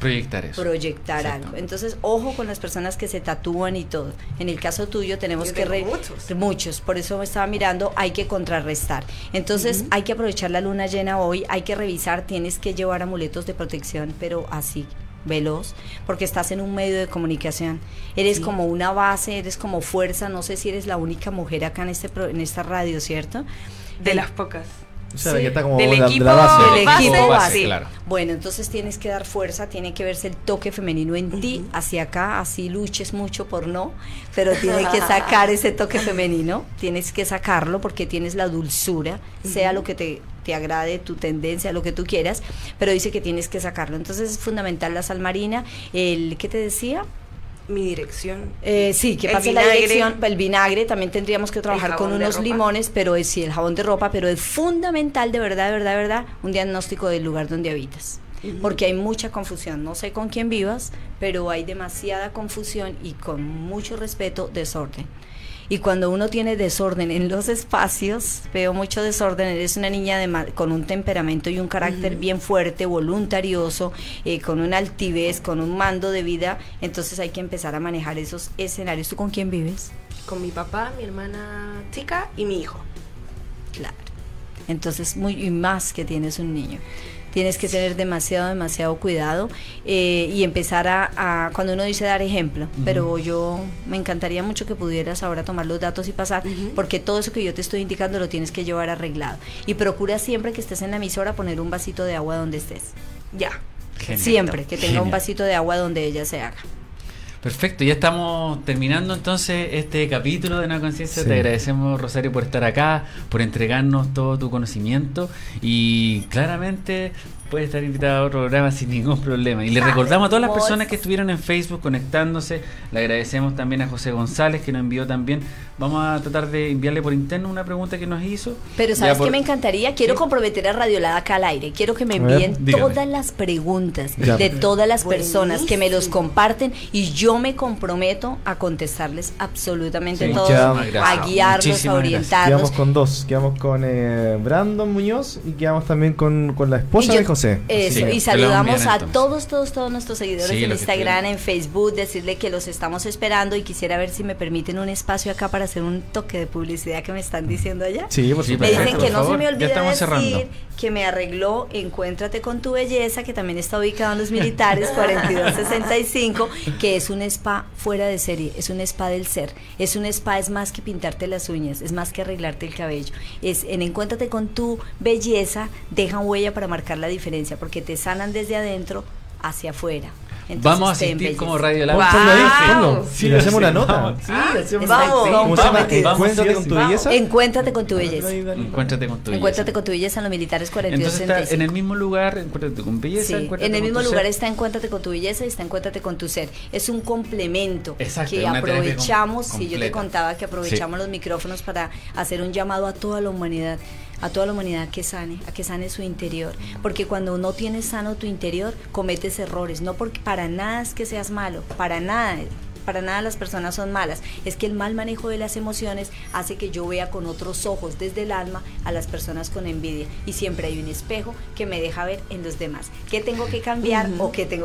B: proyectar eso.
A: Proyectar algo. Entonces, ojo con las personas que se tatúan y todo. En el caso tuyo tenemos que... Re
D: muchos.
A: Muchos. Por eso me estaba mirando, hay que contrarrestar. Entonces, hay que aprovechar la luna llena hoy, hay que revisar, tienes que llevar amuletos de protección, pero así veloz, porque estás en un medio de comunicación. Eres como una base, eres como fuerza, no sé si eres la única mujer acá en este en esta radio, ¿cierto?
D: De las pocas.
C: O sea, que está como
D: Del
C: la, de la
D: equipo-
C: base.
A: del equipo
B: base,
A: base.
B: claro.
A: Bueno, entonces tienes que dar fuerza, tiene que verse el toque femenino en ti, hacia acá, así luches mucho por no, pero tiene que sacar ese toque femenino, tienes que sacarlo porque tienes la dulzura, sea lo que te, te agrade, tu tendencia, lo que tú quieras, pero dice que tienes que sacarlo. Entonces es fundamental la sal marina, el, ¿qué te decía?
D: Mi dirección.
A: Eh, sí, que pase la dirección, el vinagre, también tendríamos que trabajar con unos limones, pero es sí, el jabón de ropa, pero es fundamental, de verdad, de verdad, de verdad, un diagnóstico del lugar donde habitas. Porque hay mucha confusión, no sé con quién vivas, pero hay demasiada confusión y con mucho respeto, desorden. Y cuando uno tiene desorden en los espacios, veo mucho desorden, eres una niña de ma- con un temperamento y un carácter bien fuerte, voluntarioso, eh, con una altivez, con un mando de vida, entonces hay que empezar a manejar esos escenarios. ¿Tú con quién vives?
D: Con mi papá, mi hermana chica y mi hijo.
A: Claro. Entonces, muy y más que tienes un niño. Tienes que tener demasiado, demasiado cuidado eh, y empezar a, a- cuando uno dice dar ejemplo, pero yo me encantaría mucho que pudieras ahora tomar los datos y pasar, porque todo eso que yo te estoy indicando lo tienes que llevar arreglado. Y procura siempre que estés en la emisora poner un vasito de agua donde estés.
D: Ya.
B: Genial.
A: Siempre, que tenga un vasito de agua donde ella se haga.
B: Perfecto, ya estamos terminando entonces este capítulo de Nueva Conciencia.
C: Sí.
B: Te agradecemos, Rosario, por estar acá, por entregarnos todo tu conocimiento y claramente puedes estar invitado a otro programa sin ningún problema. Y le recordamos a todas las personas que estuvieron en Facebook conectándose. Le agradecemos también a José González que nos envió también. Vamos a tratar de enviarle por interno una pregunta que nos hizo.
A: Pero ¿sabes
B: por-
A: qué me encantaría? Quiero
B: Sí.
A: comprometer a Radiolada acá al aire. Quiero que me envíen
B: dígame.
A: todas las preguntas
C: Ya.
A: de todas las personas que me los comparten y yo me comprometo a contestarles absolutamente
B: Sí.
A: todos, a guiarlos, a orientarlos.
C: Quedamos con dos. Quedamos con eh, Brandon Muñoz y quedamos también con, con la esposa
A: yo-
C: de José.
A: Eso,
B: Sí,
A: y saludamos a
B: entonces.
A: todos, todos, todos nuestros seguidores
B: Sí,
A: en Instagram, en Facebook, decirle que los estamos esperando y quisiera ver si me permiten un espacio acá para hacer un toque de publicidad que me están diciendo allá.
C: Sí, por
B: Sí,
A: Me dicen que no se me olvide decir
B: cerrando.
A: que me arregló Encuéntrate con tu belleza, que también está ubicado en los militares 4265, que es un spa fuera de serie, es un spa del ser. Es un spa, es más que pintarte las uñas, es más que arreglarte el cabello. Es en Encuéntrate con tu belleza, dejan huella para marcar la diferencia, porque te sanan desde adentro hacia afuera. Entonces,
B: Vamos a asistir como Radio Lab.
D: Wow.
C: Sí, le hacemos una nota.
B: vamos. Sí, hacemos
A: Vamos,
B: una-
C: ¿Cómo se llama?
A: Vamos,
C: Encuéntrate con tu belleza.
A: Encuéntrate con tu belleza.
B: Encuéntrate con tu
A: Encuéntrate
B: belleza.
A: con tu belleza en los militares
B: Entonces
A: 4265.
B: está en el mismo lugar, encuéntrate con belleza.
A: Sí,
B: encuéntrate
A: en el
B: con
A: mismo
B: tu
A: lugar
B: ser.
A: está Encuéntrate con tu belleza y está Encuéntrate con tu ser. Es un complemento
B: Exacto,
A: que aprovechamos, si yo te contaba que aprovechamos los micrófonos para hacer un llamado a toda la humanidad, a toda la humanidad que sane, a que sane su interior, porque cuando no tienes sano tu interior, cometes errores, no porque para nada es que seas malo, para nada para nada las personas son malas, es que el mal manejo de las emociones hace que yo vea con otros ojos desde el alma a las personas con envidia. Y siempre hay un espejo que me deja ver en los demás. Qué tengo que cambiar o qué tengo